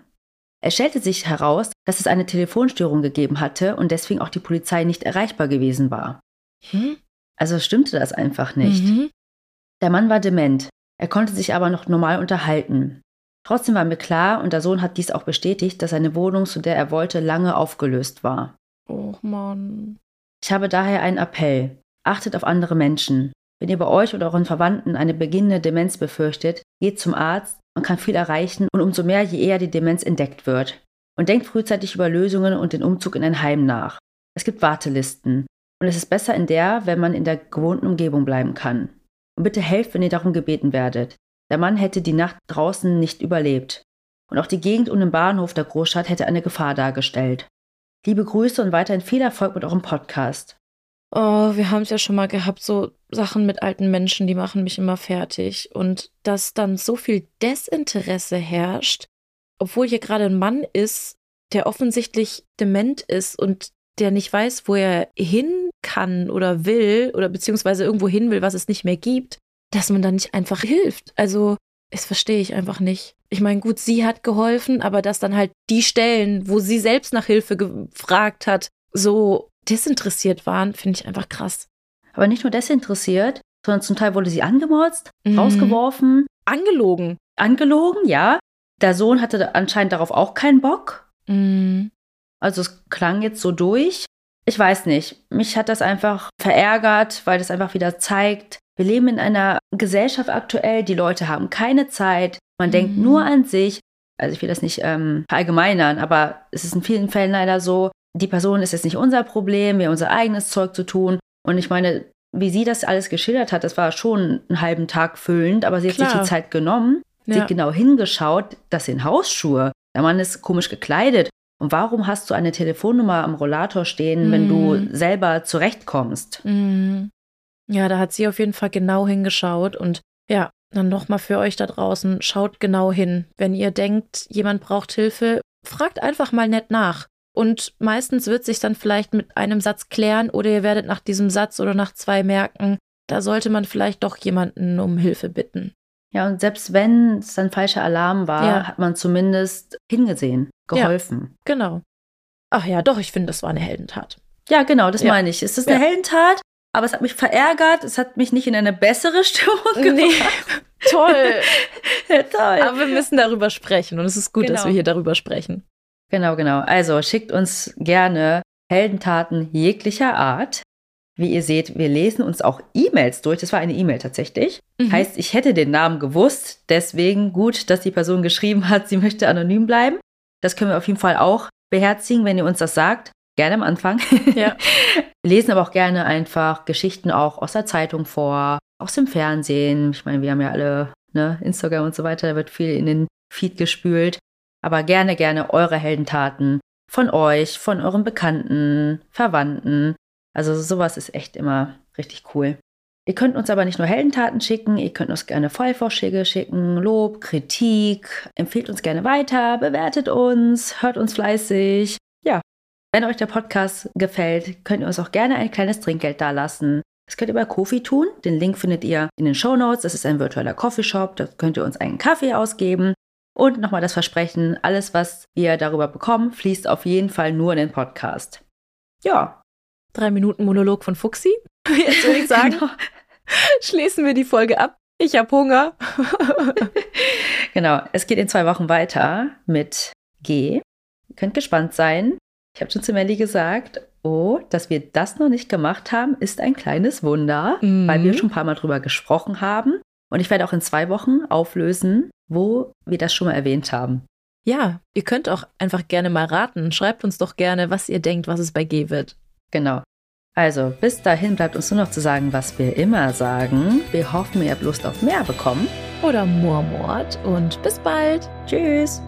Es stellte sich heraus, dass es eine Telefonstörung gegeben hatte und deswegen auch die Polizei nicht erreichbar gewesen war. Hm? Also stimmte das einfach nicht. Mhm. Der Mann war dement, er konnte sich aber noch normal unterhalten. Trotzdem war mir klar, und der Sohn hat dies auch bestätigt, dass seine Wohnung, zu der er wollte, lange aufgelöst war. Oh Mann. Ich habe daher einen Appell. Achtet auf andere Menschen. Wenn ihr bei euch oder euren Verwandten eine beginnende Demenz befürchtet, geht zum Arzt, man kann viel erreichen und umso mehr, je eher die Demenz entdeckt wird. Und denkt frühzeitig über Lösungen und den Umzug in ein Heim nach. Es gibt Wartelisten. Und es ist besser in der, wenn man in der gewohnten Umgebung bleiben kann. Und bitte helft, wenn ihr darum gebeten werdet. Der Mann hätte die Nacht draußen nicht überlebt. Und auch die Gegend um den Bahnhof der Großstadt hätte eine Gefahr dargestellt. Liebe Grüße und weiterhin viel Erfolg mit eurem Podcast. Oh, wir haben es ja schon mal gehabt, so Sachen mit alten Menschen, die machen mich immer fertig. Und dass dann so viel Desinteresse herrscht, obwohl hier gerade ein Mann ist, der offensichtlich dement ist und der nicht weiß, wo er hin kann oder will oder beziehungsweise irgendwo hin will, was es nicht mehr gibt, dass man dann nicht einfach hilft. Also, das verstehe ich einfach nicht. Ich meine, gut, sie hat geholfen, aber dass dann halt die Stellen, wo sie selbst nach Hilfe gefragt hat, so desinteressiert waren, finde ich einfach krass. Aber nicht nur desinteressiert, sondern zum Teil wurde sie angemotzt, mhm. rausgeworfen. Angelogen. Angelogen, ja. Der Sohn hatte anscheinend darauf auch keinen Bock. Mhm. Also es klang jetzt so durch. Ich weiß nicht. Mich hat das einfach verärgert, weil das einfach wieder zeigt, wir leben in einer Gesellschaft aktuell, die Leute haben keine Zeit, man mhm. denkt nur an sich. Also ich will das nicht ähm, verallgemeinern, aber es ist in vielen Fällen leider so, die Person ist jetzt nicht unser Problem, wir haben unser eigenes Zeug zu tun. Und ich meine, wie sie das alles geschildert hat, das war schon einen halben Tag füllend, aber sie hat Klar. sich die Zeit genommen, ja. sie hat genau hingeschaut, das sind Hausschuhe. Der Mann ist komisch gekleidet. Und warum hast du eine Telefonnummer am Rollator stehen, mm. wenn du mhm. selber zurechtkommst? Mm. Ja, da hat sie auf jeden Fall genau hingeschaut und ja, dann nochmal für euch da draußen, schaut genau hin. Wenn ihr denkt, jemand braucht Hilfe, fragt einfach mal nett nach. Und meistens wird sich dann vielleicht mit einem Satz klären oder ihr werdet nach diesem Satz oder nach zwei merken, da sollte man vielleicht doch jemanden um Hilfe bitten. Ja, und selbst wenn es ein falscher Alarm war, ja. hat man zumindest hingesehen, geholfen. Ja, genau. Ach ja, doch, ich finde, das war eine Heldentat. Ja, genau, das ja. meine ich. Es ist eine Heldentat aber es hat mich verärgert, es hat mich nicht in eine bessere <laughs> Stimmung gebracht. Nee. Toll. <laughs> ja, toll. Aber wir müssen darüber sprechen und es ist gut, genau. dass wir hier darüber sprechen. Genau, genau. Also schickt uns gerne Heldentaten jeglicher Art. Wie ihr seht, wir lesen uns auch E-Mails durch. Das war eine E-Mail tatsächlich. Mhm. Heißt, ich hätte den Namen gewusst. Deswegen gut, dass die Person geschrieben hat, sie möchte anonym bleiben. Das können wir auf jeden Fall auch beherzigen, wenn ihr uns das sagt. Gerne am Anfang. <laughs> Ja. <laughs> lesen aber auch gerne einfach Geschichten auch aus der Zeitung vor, aus dem Fernsehen. Ich meine, wir haben ja alle ne, Instagram und so weiter, da wird viel in den Feed gespült. Aber gerne, gerne eure Heldentaten von euch, von euren Bekannten, Verwandten. Also sowas ist echt immer richtig cool. Ihr könnt uns aber nicht nur Heldentaten schicken, ihr könnt uns gerne Fallvorschläge schicken, Lob, Kritik, empfehlt uns gerne weiter, bewertet uns, hört uns fleißig. Ja, wenn euch der Podcast gefällt, könnt ihr uns auch gerne ein kleines Trinkgeld dalassen. Das könnt ihr bei Kofi tun. Den Link findet ihr in den Show Notes. Das ist ein virtueller Coffeeshop. Da könnt ihr uns einen Kaffee ausgeben. Und nochmal das Versprechen, alles, was ihr darüber bekommt, fließt auf jeden Fall nur in den Podcast. Ja. Drei Minuten Monolog von Fuxi. <laughs> Jetzt würde ich sagen, genau. <laughs> schließen wir die Folge ab. Ich habe Hunger. <laughs> genau, es geht in zwei Wochen weiter mit G. Ihr könnt gespannt sein. Ich habe schon zu Melly gesagt, oh, dass wir das noch nicht gemacht haben, ist ein kleines Wunder, mhm. weil wir schon ein paar Mal drüber gesprochen haben. Und ich werde auch in zwei Wochen auflösen, wo wir das schon mal erwähnt haben. Ja, ihr könnt auch einfach gerne mal raten. Schreibt uns doch gerne, was ihr denkt, was es bei G wird. Genau. Also, bis dahin bleibt uns nur noch zu sagen, was wir immer sagen. Wir hoffen, ihr habt Lust auf mehr bekommen. Oder Murmort und bis bald. Tschüss.